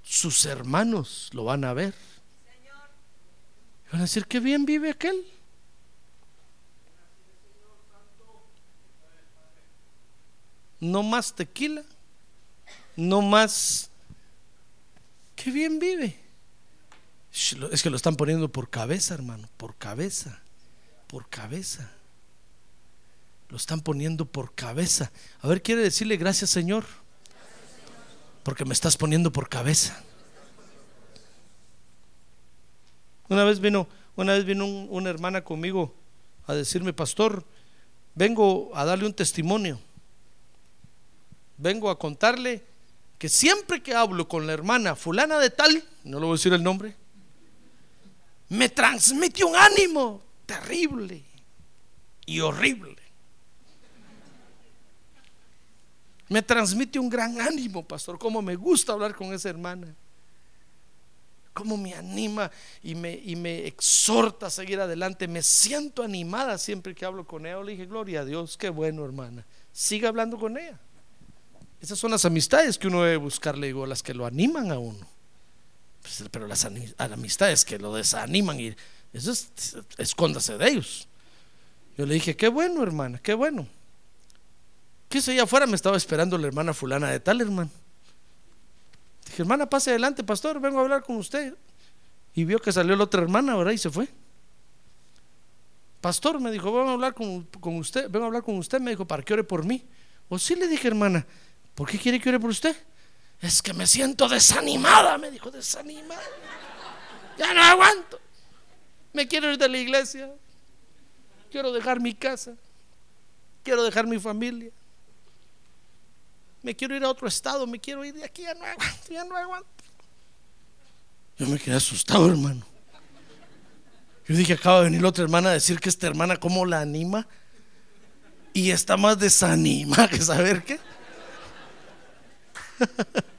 sus hermanos lo van a ver. Y Van a decir, qué bien vive aquel. No más tequila, no más... Qué bien vive. Es que lo están poniendo por cabeza, hermano, por cabeza, por cabeza. Lo están poniendo por cabeza. A ver, quiere decirle gracias, Señor, porque me estás poniendo por cabeza. Una vez vino, una vez vino un- una hermana conmigo a decirme, pastor, vengo a darle un testimonio vengo a contarle que siempre que hablo con la hermana fulana de tal, no le voy a decir el nombre, me transmite un ánimo terrible y horrible. Me transmite un gran ánimo, pastor, como me gusta hablar con esa hermana. Cómo me anima y me, y me exhorta a seguir adelante. Me siento animada siempre que hablo con ella. Le dije, gloria a Dios, qué bueno, hermana. Siga hablando con ella. Esas son las amistades que uno debe buscar, le digo, las que lo animan a uno. Pues, pero las amistades que lo desaniman y eso es, escóndase de ellos. Yo le dije, qué bueno, hermana, qué bueno. ¿Qué sé allá afuera? Me estaba esperando la hermana fulana de tal, hermano. Dije, hermana, pase adelante, pastor, vengo a hablar con usted. Y vio que salió la otra hermana, ¿verdad? Y se fue. Pastor, me dijo, vengo a hablar con, con usted, vengo a hablar con usted, me dijo, para que ore por mí. O sí le dije, hermana, ¿por qué quiere que ore por usted? Es que me siento desanimada, me dijo, desanimada. Ya no aguanto. Me quiero ir de la iglesia. Quiero dejar mi casa. Quiero dejar mi familia. Me quiero ir a otro estado, me quiero ir de aquí, ya no aguanto, ya no aguanto. Yo me quedé asustado, hermano. Yo dije, acaba de venir la otra hermana a decir que esta hermana cómo la anima y está más desanimada que saber qué.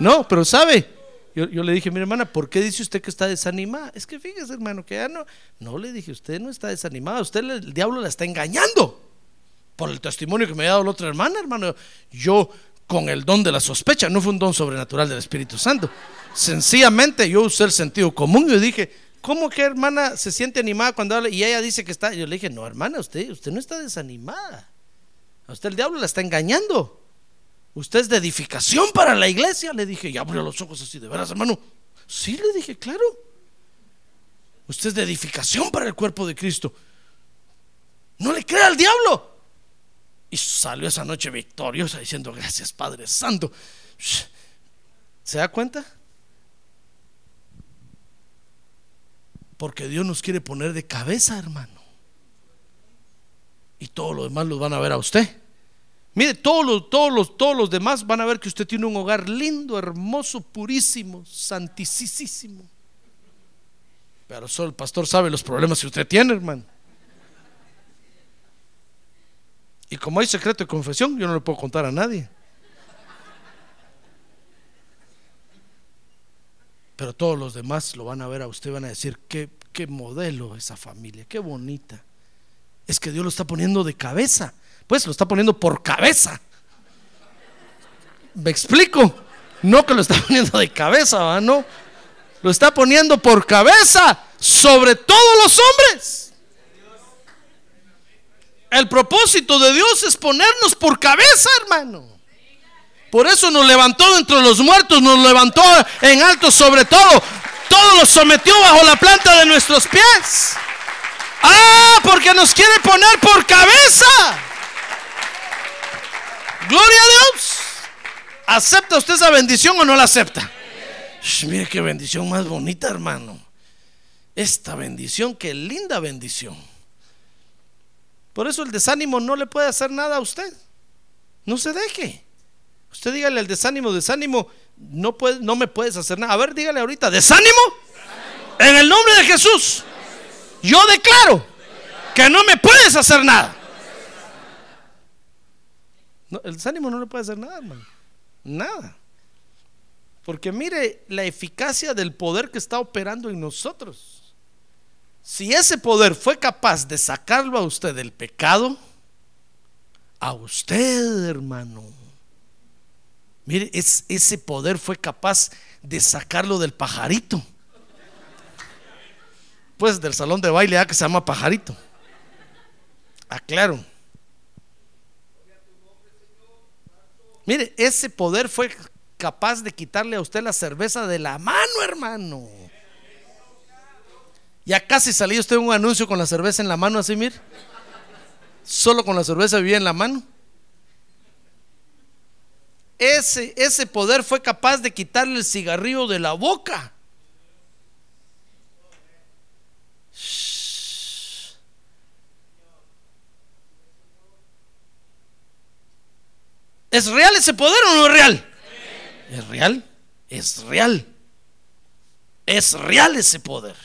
No, pero sabe, yo, le dije, mi hermana, ¿por qué dice usted que está desanimada? Es que fíjese, hermano, que ya no. No le dije, usted no está desanimada, usted el diablo la está engañando por el testimonio que me ha dado la otra hermana, hermano. Yo con el don de la sospecha, no fue un don sobrenatural del Espíritu Santo. Sencillamente yo usé el sentido común y dije, ¿cómo que hermana se siente animada cuando habla? Y ella dice que está, yo le dije, no hermana, usted, usted no está desanimada. A usted el diablo la está engañando. Usted es de edificación para la iglesia. Le dije, y abrió los ojos así, de veras hermano. Sí, le dije, claro. Usted es de edificación para el cuerpo de Cristo. No le crea al diablo. Y salió esa noche victoriosa diciendo, gracias Padre Santo. ¿Se da cuenta? Porque Dios nos quiere poner de cabeza, hermano. Y todos los demás los van a ver a usted. Mire, todos los, todos, los, todos los demás van a ver que usted tiene un hogar lindo, hermoso, purísimo, santísimo. Pero solo el pastor sabe los problemas que usted tiene, hermano. Y como hay secreto de confesión, yo no le puedo contar a nadie. Pero todos los demás lo van a ver a usted, van a decir, qué, qué modelo esa familia, qué bonita. Es que Dios lo está poniendo de cabeza, pues lo está poniendo por cabeza. ¿Me explico? No que lo está poniendo de cabeza, ¿va? no. Lo está poniendo por cabeza sobre todos los hombres. El propósito de Dios es ponernos por cabeza, hermano. Por eso nos levantó dentro de los muertos, nos levantó en alto sobre todo. Todo lo sometió bajo la planta de nuestros pies. Ah, porque nos quiere poner por cabeza. Gloria a Dios. ¿Acepta usted esa bendición o no la acepta? mire qué bendición más bonita, hermano. Esta bendición, qué linda bendición. Por eso el desánimo no le puede hacer nada a usted. No se deje. Usted dígale al desánimo, desánimo, no, puede, no me puedes hacer nada. A ver, dígale ahorita, desánimo. En el nombre de Jesús. Yo declaro que no me puedes hacer nada. El desánimo no le puede hacer nada, hermano. Nada. Porque mire la eficacia del poder que está operando en nosotros. Si ese poder fue capaz de sacarlo a usted del pecado, a usted, hermano. Mire, es, ese poder fue capaz de sacarlo del pajarito. Pues del salón de baile que se llama pajarito. Aclaro. Mire, ese poder fue capaz de quitarle a usted la cerveza de la mano, hermano. Ya casi salió usted un anuncio con la cerveza en la mano, así, mir. Solo con la cerveza vivía en la mano. Ese, ese poder fue capaz de quitarle el cigarrillo de la boca. ¿Es real ese poder o no es real? ¿Es real? Es real. Es real ese poder.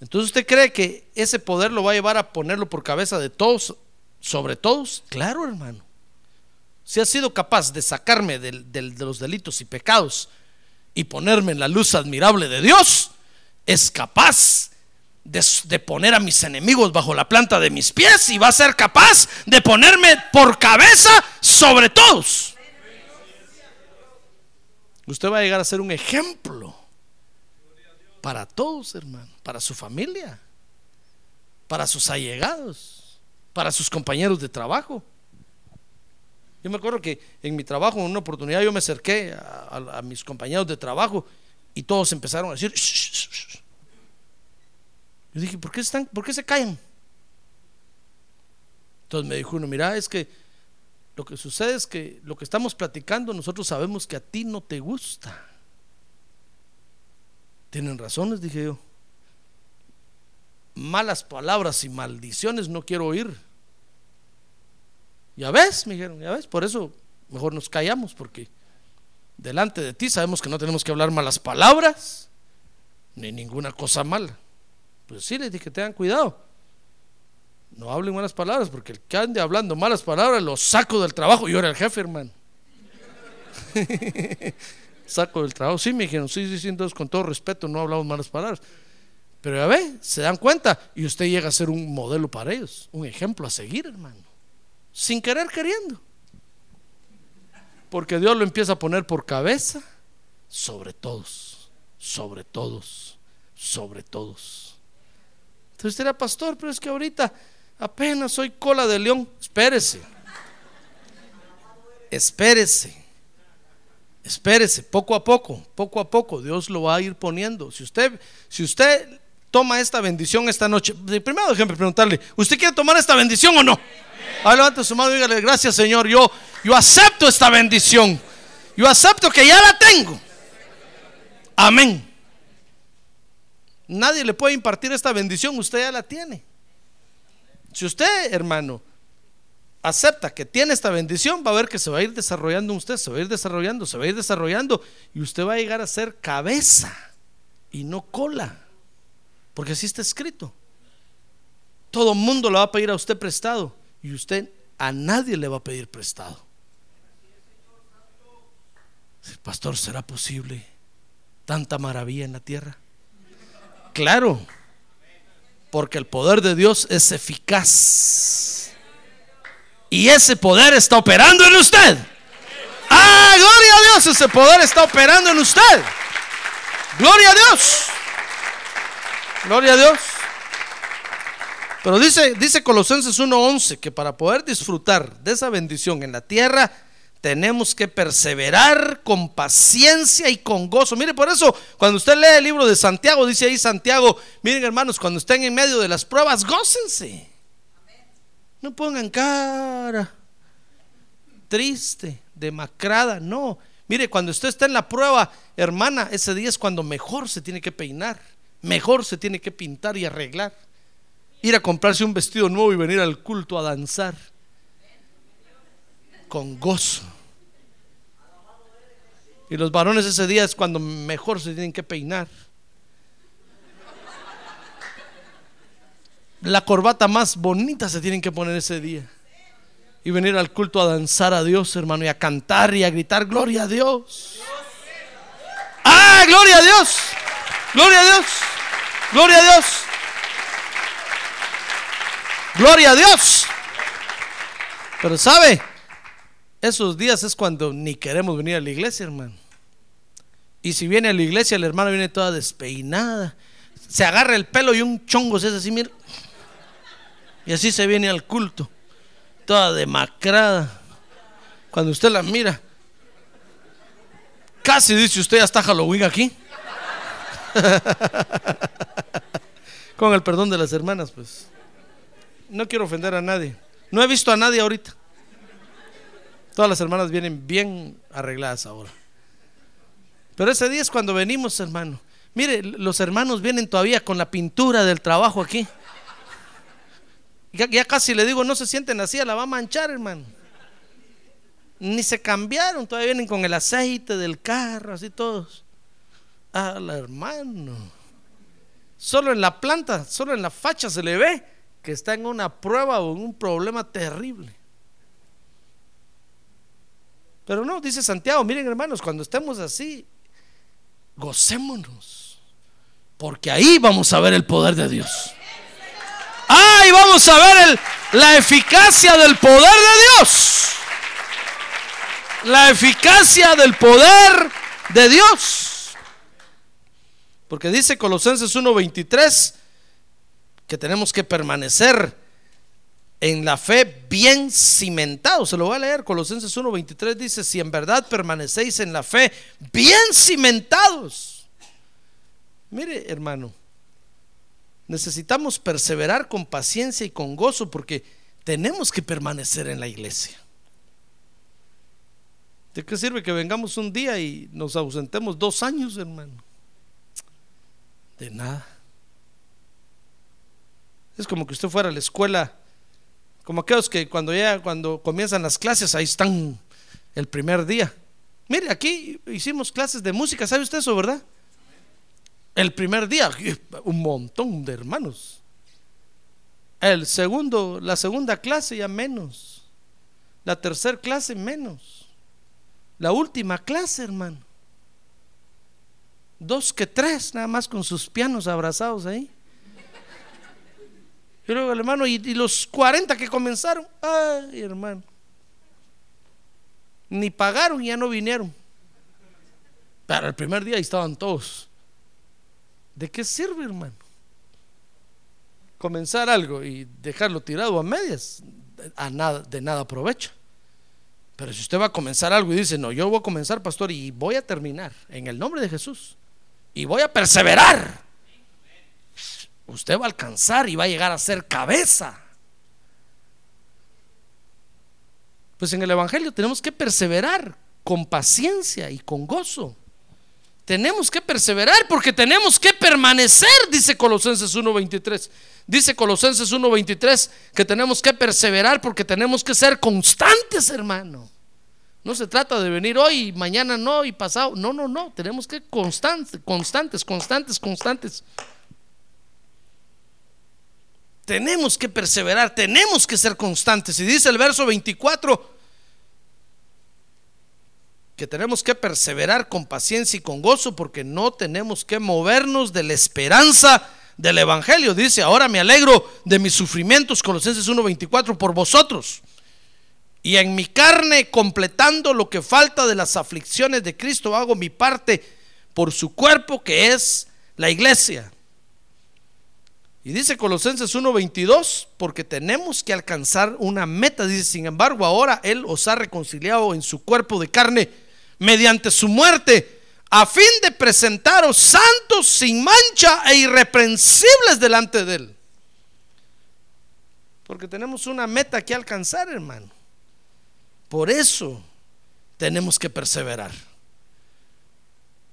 Entonces usted cree que ese poder lo va a llevar a ponerlo por cabeza de todos, sobre todos. Claro, hermano. Si ha sido capaz de sacarme de, los delitos y pecados y ponerme en la luz admirable de Dios, es capaz de, poner a mis enemigos bajo la planta de mis pies y va a ser capaz de ponerme por cabeza sobre todos. Usted va a llegar a ser un ejemplo para todos, hermano, para su familia, para sus allegados, para sus compañeros de trabajo. Yo me acuerdo que en mi trabajo, en una oportunidad, yo me acerqué a, mis compañeros de trabajo y todos empezaron a decir, yo dije, ¿por qué, están, ¿por qué se callan? Entonces me dijo uno, mira, es que lo que sucede es que lo que estamos platicando nosotros sabemos que a ti no te gusta. Tienen razones, dije yo. Malas palabras y maldiciones no quiero oír. Ya ves, me dijeron, ya ves, por eso mejor nos callamos, porque delante de ti sabemos que no tenemos que hablar malas palabras, ni ninguna cosa mala. Pues sí, les dije, tengan cuidado. No hablen malas palabras, porque el que ande hablando malas palabras lo saco del trabajo. Yo era el jefe, hermano. saco del trabajo. Sí, me dijeron, sí, sí, sí, entonces con todo respeto no hablamos malas palabras. Pero ya ve, se dan cuenta y usted llega a ser un modelo para ellos, un ejemplo a seguir, hermano. Sin querer queriendo. Porque Dios lo empieza a poner por cabeza sobre todos, sobre todos, sobre todos. Entonces usted era pastor, pero es que ahorita apenas soy cola de león. Espérese. Espérese. Espérese, poco a poco, poco a poco, Dios lo va a ir poniendo. Si usted, si usted toma esta bendición esta noche, primero déjeme preguntarle, ¿usted quiere tomar esta bendición o no? Ahora levante su mano y dígale, gracias Señor, yo, yo acepto esta bendición. Yo acepto que ya la tengo. Amén. Nadie le puede impartir esta bendición, usted ya la tiene. Si usted, hermano, acepta que tiene esta bendición, va a ver que se va a ir desarrollando usted, se va a ir desarrollando, se va a ir desarrollando y usted va a llegar a ser cabeza y no cola, porque así está escrito. Todo mundo le va a pedir a usted prestado y usted a nadie le va a pedir prestado. Pastor, ¿será posible tanta maravilla en la tierra? Claro, porque el poder de Dios es eficaz y ese poder está operando en usted. Ah, gloria a Dios, ese poder está operando en usted. Gloria a Dios. Gloria a Dios. Pero dice, dice Colosenses 1:11 que para poder disfrutar de esa bendición en la tierra, tenemos que perseverar con paciencia y con gozo. Mire, por eso, cuando usted lee el libro de Santiago, dice ahí Santiago, miren hermanos, cuando estén en medio de las pruebas, gócense. No pongan cara triste, demacrada, no. Mire, cuando usted está en la prueba, hermana, ese día es cuando mejor se tiene que peinar, mejor se tiene que pintar y arreglar. Ir a comprarse un vestido nuevo y venir al culto a danzar con gozo. Y los varones ese día es cuando mejor se tienen que peinar. la corbata más bonita se tienen que poner ese día. Y venir al culto a danzar a Dios, hermano, y a cantar y a gritar, gloria a Dios. Ah, gloria a Dios. Gloria a Dios. Gloria a Dios. Gloria a Dios. Pero sabe, esos días es cuando ni queremos venir a la iglesia, hermano. Y si viene a la iglesia, la hermana viene toda despeinada. Se agarra el pelo y un chongo se hace así, mira. Y así se viene al culto, toda demacrada. Cuando usted la mira, casi dice usted, ya está Halloween aquí. Con el perdón de las hermanas, pues. No quiero ofender a nadie. No he visto a nadie ahorita. Todas las hermanas vienen bien arregladas ahora. Pero ese día es cuando venimos, hermano. Mire, los hermanos vienen todavía con la pintura del trabajo aquí. Ya, casi le digo, no se sienten así, la va a manchar, hermano. Ni se cambiaron, todavía vienen con el aceite del carro, así todos. la hermano. Solo en la planta, solo en la facha se le ve que está en una prueba o en un problema terrible. Pero no, dice Santiago, miren hermanos, cuando estemos así, gocémonos. Porque ahí vamos a ver el poder de Dios. Ahí vamos a ver la eficacia del poder de Dios. La eficacia del poder de Dios. Porque dice Colosenses 1:23 que tenemos que permanecer en la fe bien cimentados. Se lo voy a leer. Colosenses 1:23 dice, si en verdad permanecéis en la fe bien cimentados. Mire, hermano, necesitamos perseverar con paciencia y con gozo porque tenemos que permanecer en la iglesia. ¿De qué sirve que vengamos un día y nos ausentemos dos años, hermano? De nada. Es como que usted fuera a la escuela, como aquellos que cuando ya, cuando comienzan las clases, ahí están el primer día. Mire, aquí hicimos clases de música, ¿sabe usted eso, verdad? El primer día, un montón de hermanos. El segundo, la segunda clase ya menos. La tercera clase menos. La última clase, hermano. Dos que tres, nada más con sus pianos abrazados ahí. Y luego, hermano, y, los 40 que comenzaron, ay, hermano. Ni pagaron y ya no vinieron. Pero el primer día ahí estaban todos. ¿De qué sirve, hermano? Comenzar algo y dejarlo tirado a medias, a nada, de nada aprovecha. Pero si usted va a comenzar algo y dice, no, yo voy a comenzar, pastor, y voy a terminar en el nombre de Jesús. Y voy a perseverar. Usted va a alcanzar y va a llegar a ser cabeza. Pues en el Evangelio tenemos que perseverar con paciencia y con gozo. Tenemos que perseverar porque tenemos que permanecer, dice Colosenses 1.23. Dice Colosenses 1.23 que tenemos que perseverar porque tenemos que ser constantes, hermano. No se trata de venir hoy, mañana no y pasado. No, no, no. Tenemos que constantes, constantes, constantes, constantes. Tenemos que perseverar, tenemos que ser constantes. Y dice el verso 24 que tenemos que perseverar con paciencia y con gozo porque no tenemos que movernos de la esperanza del Evangelio. Dice, ahora me alegro de mis sufrimientos, Colosenses 1.24, por vosotros. Y en mi carne, completando lo que falta de las aflicciones de Cristo, hago mi parte por su cuerpo, que es la iglesia y dice Colosenses 1:22, porque tenemos que alcanzar una meta. Dice, sin embargo, ahora Él os ha reconciliado en su cuerpo de carne mediante su muerte, a fin de presentaros santos, sin mancha e irreprensibles delante de Él. Porque tenemos una meta que alcanzar, hermano. Por eso tenemos que perseverar.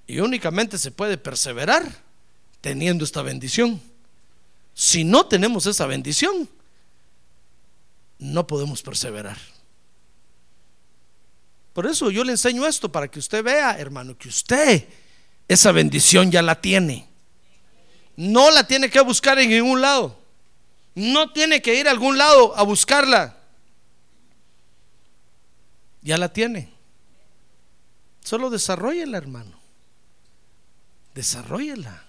Y únicamente se puede perseverar teniendo esta bendición. Si no tenemos esa bendición, no podemos perseverar. Por eso yo le enseño esto para que usted vea, hermano, que usted esa bendición ya la tiene. No la tiene que buscar en ningún lado. No tiene que ir a algún lado a buscarla. Ya la tiene. Solo desarrollela, hermano. Desarrollela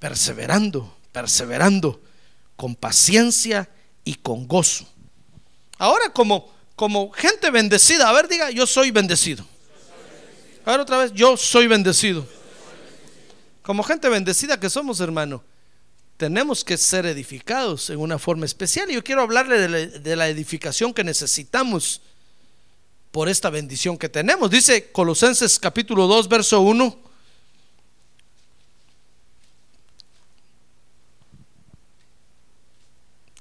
perseverando, perseverando, con paciencia y con gozo. Ahora como, como gente bendecida, a ver, diga, yo soy bendecido. A ver otra vez, yo soy bendecido. Como gente bendecida que somos, hermano, tenemos que ser edificados en una forma especial. Y yo quiero hablarle de la, de la edificación que necesitamos por esta bendición que tenemos. Dice Colosenses capítulo 2, verso 1.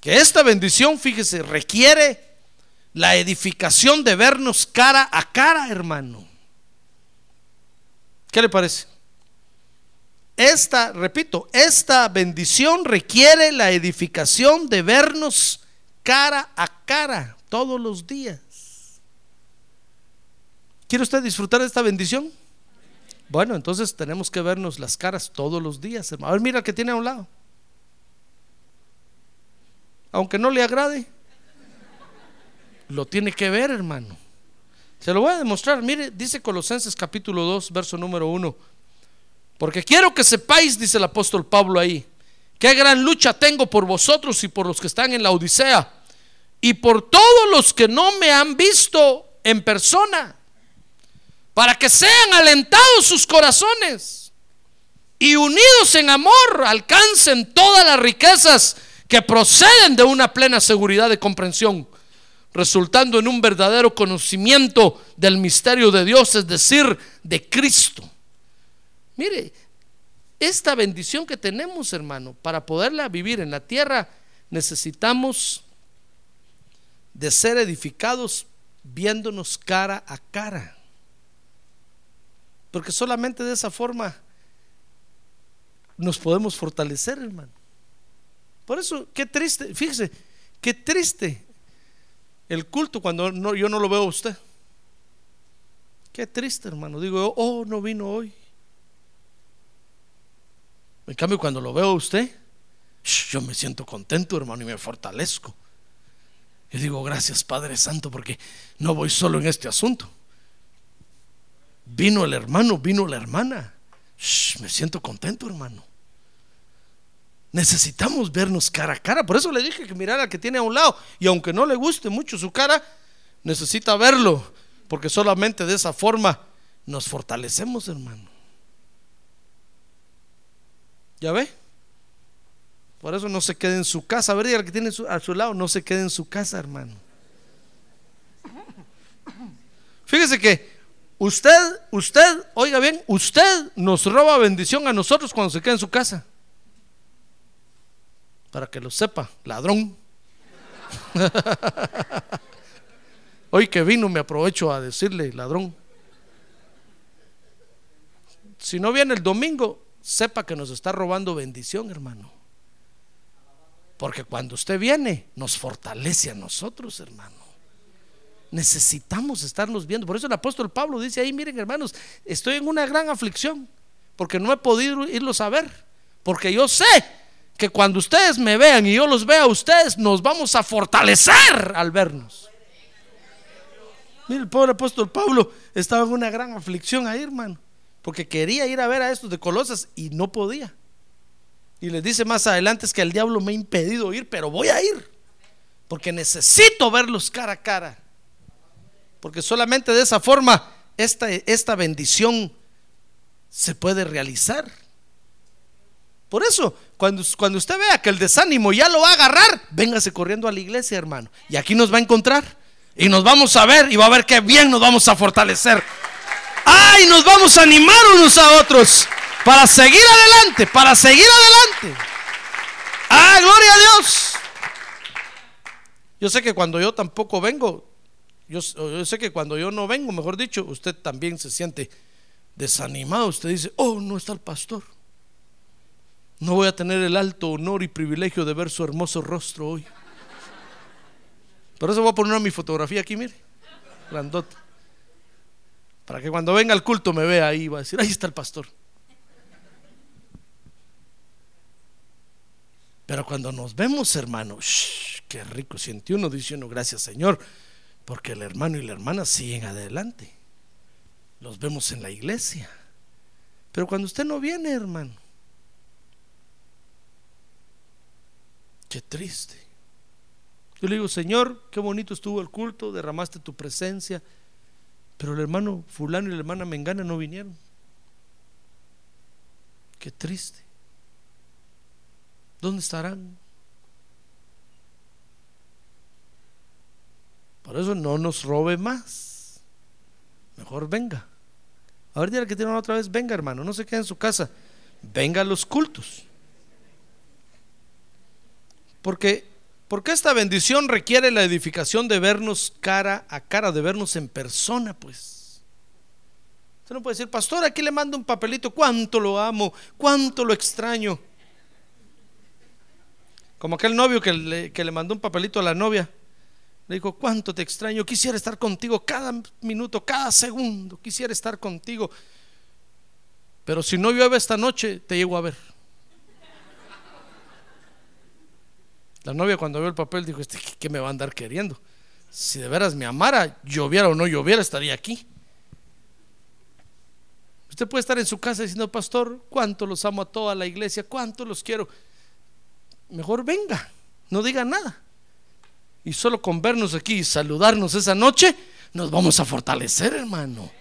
Esta bendición, fíjese, requiere la edificación de vernos cara a cara, hermano. ¿Qué le parece? Esta, repito, esta bendición requiere la edificación de vernos cara a cara todos los días. ¿Quiere usted disfrutar de esta bendición? Bueno, entonces tenemos que vernos las caras todos los días. A ver, mira que tiene a un lado aunque no le agrade. Lo tiene que ver, hermano. Se lo voy a demostrar. Mire, dice Colosenses capítulo 2, verso número 1. Porque quiero que sepáis, dice el apóstol Pablo ahí, qué gran lucha tengo por vosotros y por los que están en la Odisea y por todos los que no me han visto en persona, para que sean alentados sus corazones y unidos en amor alcancen todas las riquezas que proceden de una plena seguridad de comprensión, resultando en un verdadero conocimiento del misterio de Dios, es decir, de Cristo. Mire, esta bendición que tenemos, hermano, para poderla vivir en la tierra, necesitamos de ser edificados viéndonos cara a cara. Porque solamente de esa forma nos podemos fortalecer, hermano. Por eso, qué triste, fíjese, qué triste el culto cuando yo no lo veo a usted. Qué triste, hermano. Digo, oh, no vino hoy. En cambio, cuando lo veo a usted, yo me siento contento, hermano, y me fortalezco. Y digo, gracias, Padre Santo, porque no voy solo en este asunto. Vino el hermano, vino la hermana. me siento contento, hermano. Necesitamos vernos cara a cara. Por eso le dije que mirara al que tiene a un lado. Y aunque no le guste mucho su cara, necesita verlo, porque solamente de esa forma nos fortalecemos, hermano. ¿Ya ve? Por eso no se quede en su casa. A ver, el que tiene a su lado, no se quede en su casa, hermano. Fíjese que usted, usted, oiga bien, usted nos roba bendición a nosotros cuando se queda en su casa. Para que lo sepa, ladrón. Hoy que vino me aprovecho a decirle, ladrón. Si no viene el domingo, sepa que nos está robando bendición, hermano. Porque cuando usted viene, nos fortalece a nosotros, hermano. Necesitamos estarnos viendo. Por eso el apóstol Pablo dice ahí, miren hermanos, estoy en una gran aflicción, porque no he podido irlos a ver. Porque yo sé que cuando ustedes me vean y yo los vea a ustedes, nos vamos a fortalecer al vernos. Mire, el pobre apóstol Pablo estaba en una gran aflicción ahí, hermano porque quería ir a ver a estos de Colosas y no podía. Y les dice más adelante es que el diablo me ha impedido ir, pero voy a ir, porque necesito verlos cara a cara. Porque solamente de esa forma esta, esta bendición se puede realizar. Por eso, cuando, usted vea que el desánimo ya lo va a agarrar, véngase corriendo a la iglesia, hermano. Y aquí nos va a encontrar. Y nos vamos a ver y va a ver que bien nos vamos a fortalecer. ¡Ay! Nos vamos a animar unos a otros para seguir adelante, para seguir adelante. ¡Ah, gloria a Dios! Yo sé que cuando yo tampoco vengo, yo, sé que cuando yo no vengo, mejor dicho, usted también se siente desanimado. Usted dice, oh, no está el pastor. No voy a tener el alto honor y privilegio de ver su hermoso rostro hoy. Por eso voy a poner mi fotografía aquí, mire, grandote. Para que cuando venga al culto me vea ahí, va a decir, ahí está el pastor. Pero cuando nos vemos, hermanos, qué rico siente uno diciendo gracias Señor, porque el hermano y la hermana siguen adelante. Los vemos en la iglesia. Pero cuando usted no viene, hermano, qué triste. Yo le digo, Señor, qué bonito estuvo el culto, derramaste tu presencia pero el hermano fulano y la hermana Mengana no vinieron. Qué triste. ¿Dónde estarán? Por eso no nos robe más. Mejor venga. A ver, que tiene otra vez, venga hermano, no se quede en su casa. Venga a los cultos. Porque esta bendición requiere la edificación de vernos cara a cara, de vernos en persona, pues. Usted no puede decir, pastor, aquí le mando un papelito, cuánto lo amo, cuánto lo extraño. Como aquel novio que le, que le mandó un papelito a la novia. Le dijo, cuánto te extraño, quisiera estar contigo cada minuto, cada segundo, quisiera estar contigo. Pero si no llueve esta noche, te llego a ver. La novia cuando vio el papel dijo, este, ¿qué me va a andar queriendo? Si de veras me amara, lloviera o no lloviera, estaría aquí. Usted puede estar en su casa diciendo, pastor, cuánto los amo a toda la iglesia, cuánto los quiero. Mejor venga, no diga nada. Y solo con vernos aquí y saludarnos esa noche, nos vamos a fortalecer, hermano.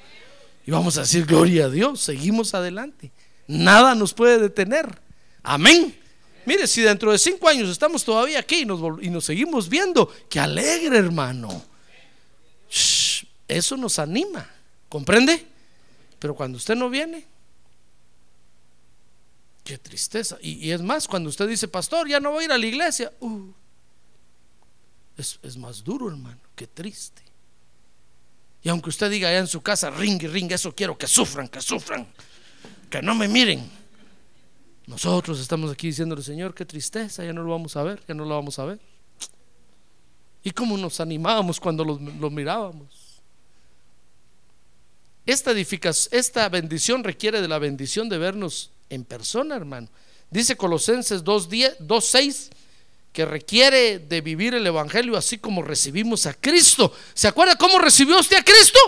Y vamos a decir, gloria a Dios, seguimos adelante. Nada nos puede detener. Amén. Mire, si dentro de cinco años estamos todavía aquí y nos, y nos seguimos viendo, qué alegre, hermano. eso nos anima, ¿comprende? Pero cuando usted no viene, qué tristeza. Y, es más, cuando usted dice, pastor, ya no voy a ir a la iglesia, uh, es, es, más duro, hermano, qué triste. Y aunque usted diga allá en su casa, ring ring, eso quiero que sufran, que sufran, que no me miren. Nosotros estamos aquí diciéndole, Señor, qué tristeza, ya no lo vamos a ver, ya no lo vamos a ver. Y cómo nos animábamos cuando lo, mirábamos. Esta, esta bendición requiere de la bendición de vernos en persona, hermano. Dice Colosenses 2.6 que requiere de vivir el Evangelio así como recibimos a Cristo. ¿Se acuerda cómo recibió usted a Cristo?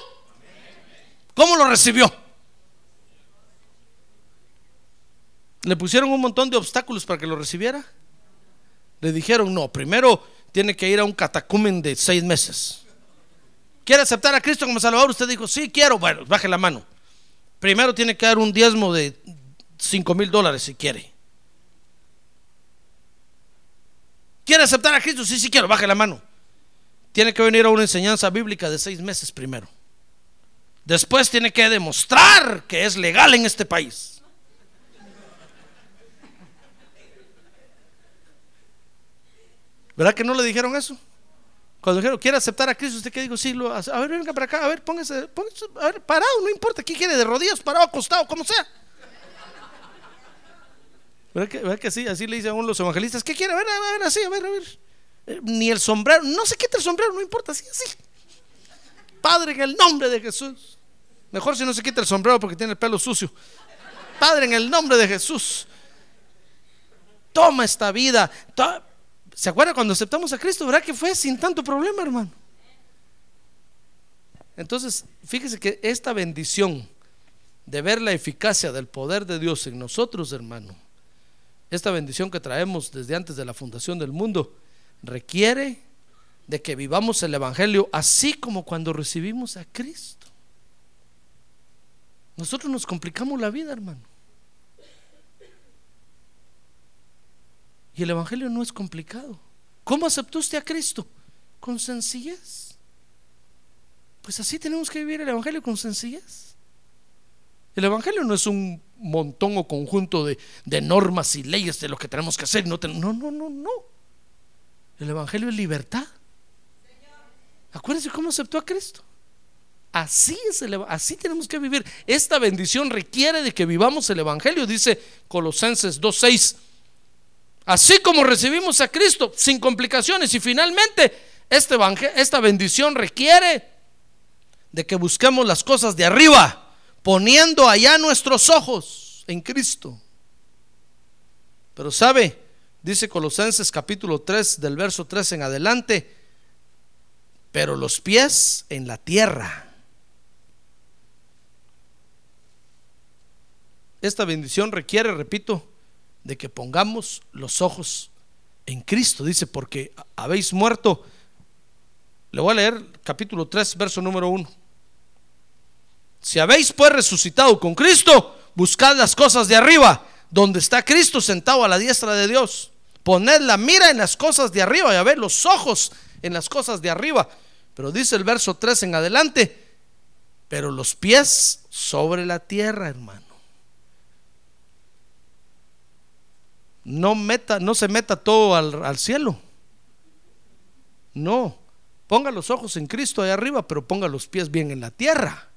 ¿Cómo lo recibió? Le pusieron un montón de obstáculos para que lo recibiera. Le dijeron, no, primero tiene que ir a un catacumen de seis meses. ¿Quiere aceptar a Cristo como Salvador? Usted dijo, sí, quiero. Bueno, baje la mano. Primero tiene que dar un diezmo de 5 mil dólares si quiere. ¿Quiere aceptar a Cristo? Sí, sí quiero. Baje la mano. Tiene que venir a una enseñanza bíblica de seis meses primero. Después tiene que demostrar que es legal en este país. ¿Verdad que no le dijeron eso? Cuando dijeron, ¿quiere aceptar a Cristo? ¿Usted qué digo? Sí, lo hace. A ver, venga para acá, a ver, póngase, póngase, a ver, parado, no importa, ¿qué quiere? ¿De rodillas, parado, acostado, como sea? ¿Verdad que, verdad que sí? Así le dicen a uno los evangelistas, ¿qué quiere? A ver, a ver, así, a ver, a ver. Eh, Ni el sombrero, no se quita el sombrero, no importa, así, así. Padre, en el nombre de Jesús. Mejor si no se quita el sombrero porque tiene el pelo sucio. Padre, en el nombre de Jesús. Toma esta vida. to- ¿Se acuerda cuando aceptamos a Cristo? ¿Verdad que fue sin tanto problema, hermano? Entonces, fíjese que esta bendición de ver la eficacia del poder de Dios en nosotros, hermano, esta bendición que traemos desde antes de la fundación del mundo, requiere de que vivamos el Evangelio así como cuando recibimos a Cristo. Nosotros nos complicamos la vida, hermano. Y el Evangelio no es complicado. ¿Cómo aceptó usted a Cristo? Con sencillez. Pues así tenemos que vivir el Evangelio con sencillez. El Evangelio no es un montón o conjunto de, de normas y leyes de lo que tenemos que hacer. No, no, no, no, no. El Evangelio es libertad. Acuérdense cómo aceptó a Cristo. Así es el así tenemos que vivir. Esta bendición requiere de que vivamos el evangelio, dice Colosenses 2:6. Así como recibimos a Cristo sin complicaciones y finalmente este esta bendición requiere de que busquemos las cosas de arriba, poniendo allá nuestros ojos en Cristo. Pero sabe, dice Colosenses capítulo 3 del verso 3 en adelante, pero los pies en la tierra. Esta bendición requiere, repito, de que pongamos los ojos en Cristo. Dice, porque habéis muerto. Le voy a leer capítulo 3, verso número 1. Si habéis pues resucitado con Cristo, buscad las cosas de arriba, donde está Cristo sentado a la diestra de Dios. Poned la mira en las cosas de arriba y a ver los ojos en las cosas de arriba. Pero dice el verso 3 en adelante, pero los pies sobre la tierra, hermano. No meta, no se meta todo al, cielo. No, ponga los ojos en Cristo ahí arriba, pero ponga los pies bien en la tierra.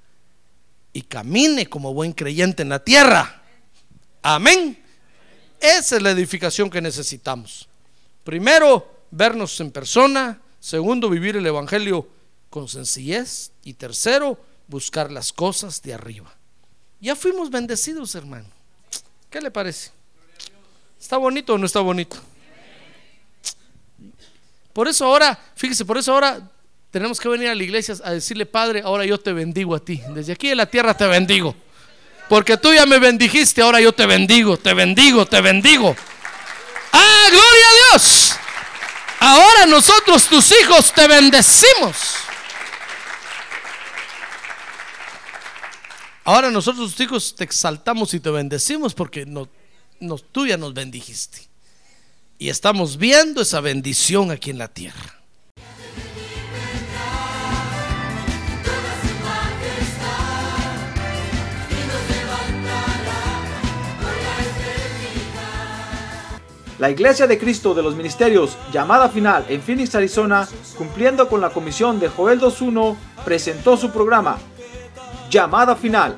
Y camine como buen creyente en la tierra. Amén. Esa es la edificación que necesitamos. Primero, vernos en persona. Segundo, vivir el Evangelio con sencillez. Y tercero, buscar las cosas de arriba. Ya fuimos bendecidos, hermano. ¿Qué le parece? ¿Está bonito o no está bonito? Por eso ahora, fíjese, por eso ahora tenemos que venir a la iglesia a decirle, Padre, ahora yo te bendigo a ti. Desde aquí en la tierra te bendigo. Porque tú ya me bendijiste, ahora yo te bendigo, te bendigo, te bendigo. ¡Ah, gloria a Dios! Ahora nosotros, tus hijos, te bendecimos. Ahora nosotros, tus hijos, te exaltamos y te bendecimos porque no, nos, tú ya nos bendijiste. Y estamos viendo esa bendición aquí en la tierra. La Iglesia de Cristo de los Ministerios, llamada final en Phoenix, Arizona, cumpliendo con la comisión de Joel 2.1, presentó su programa, Llamada Final.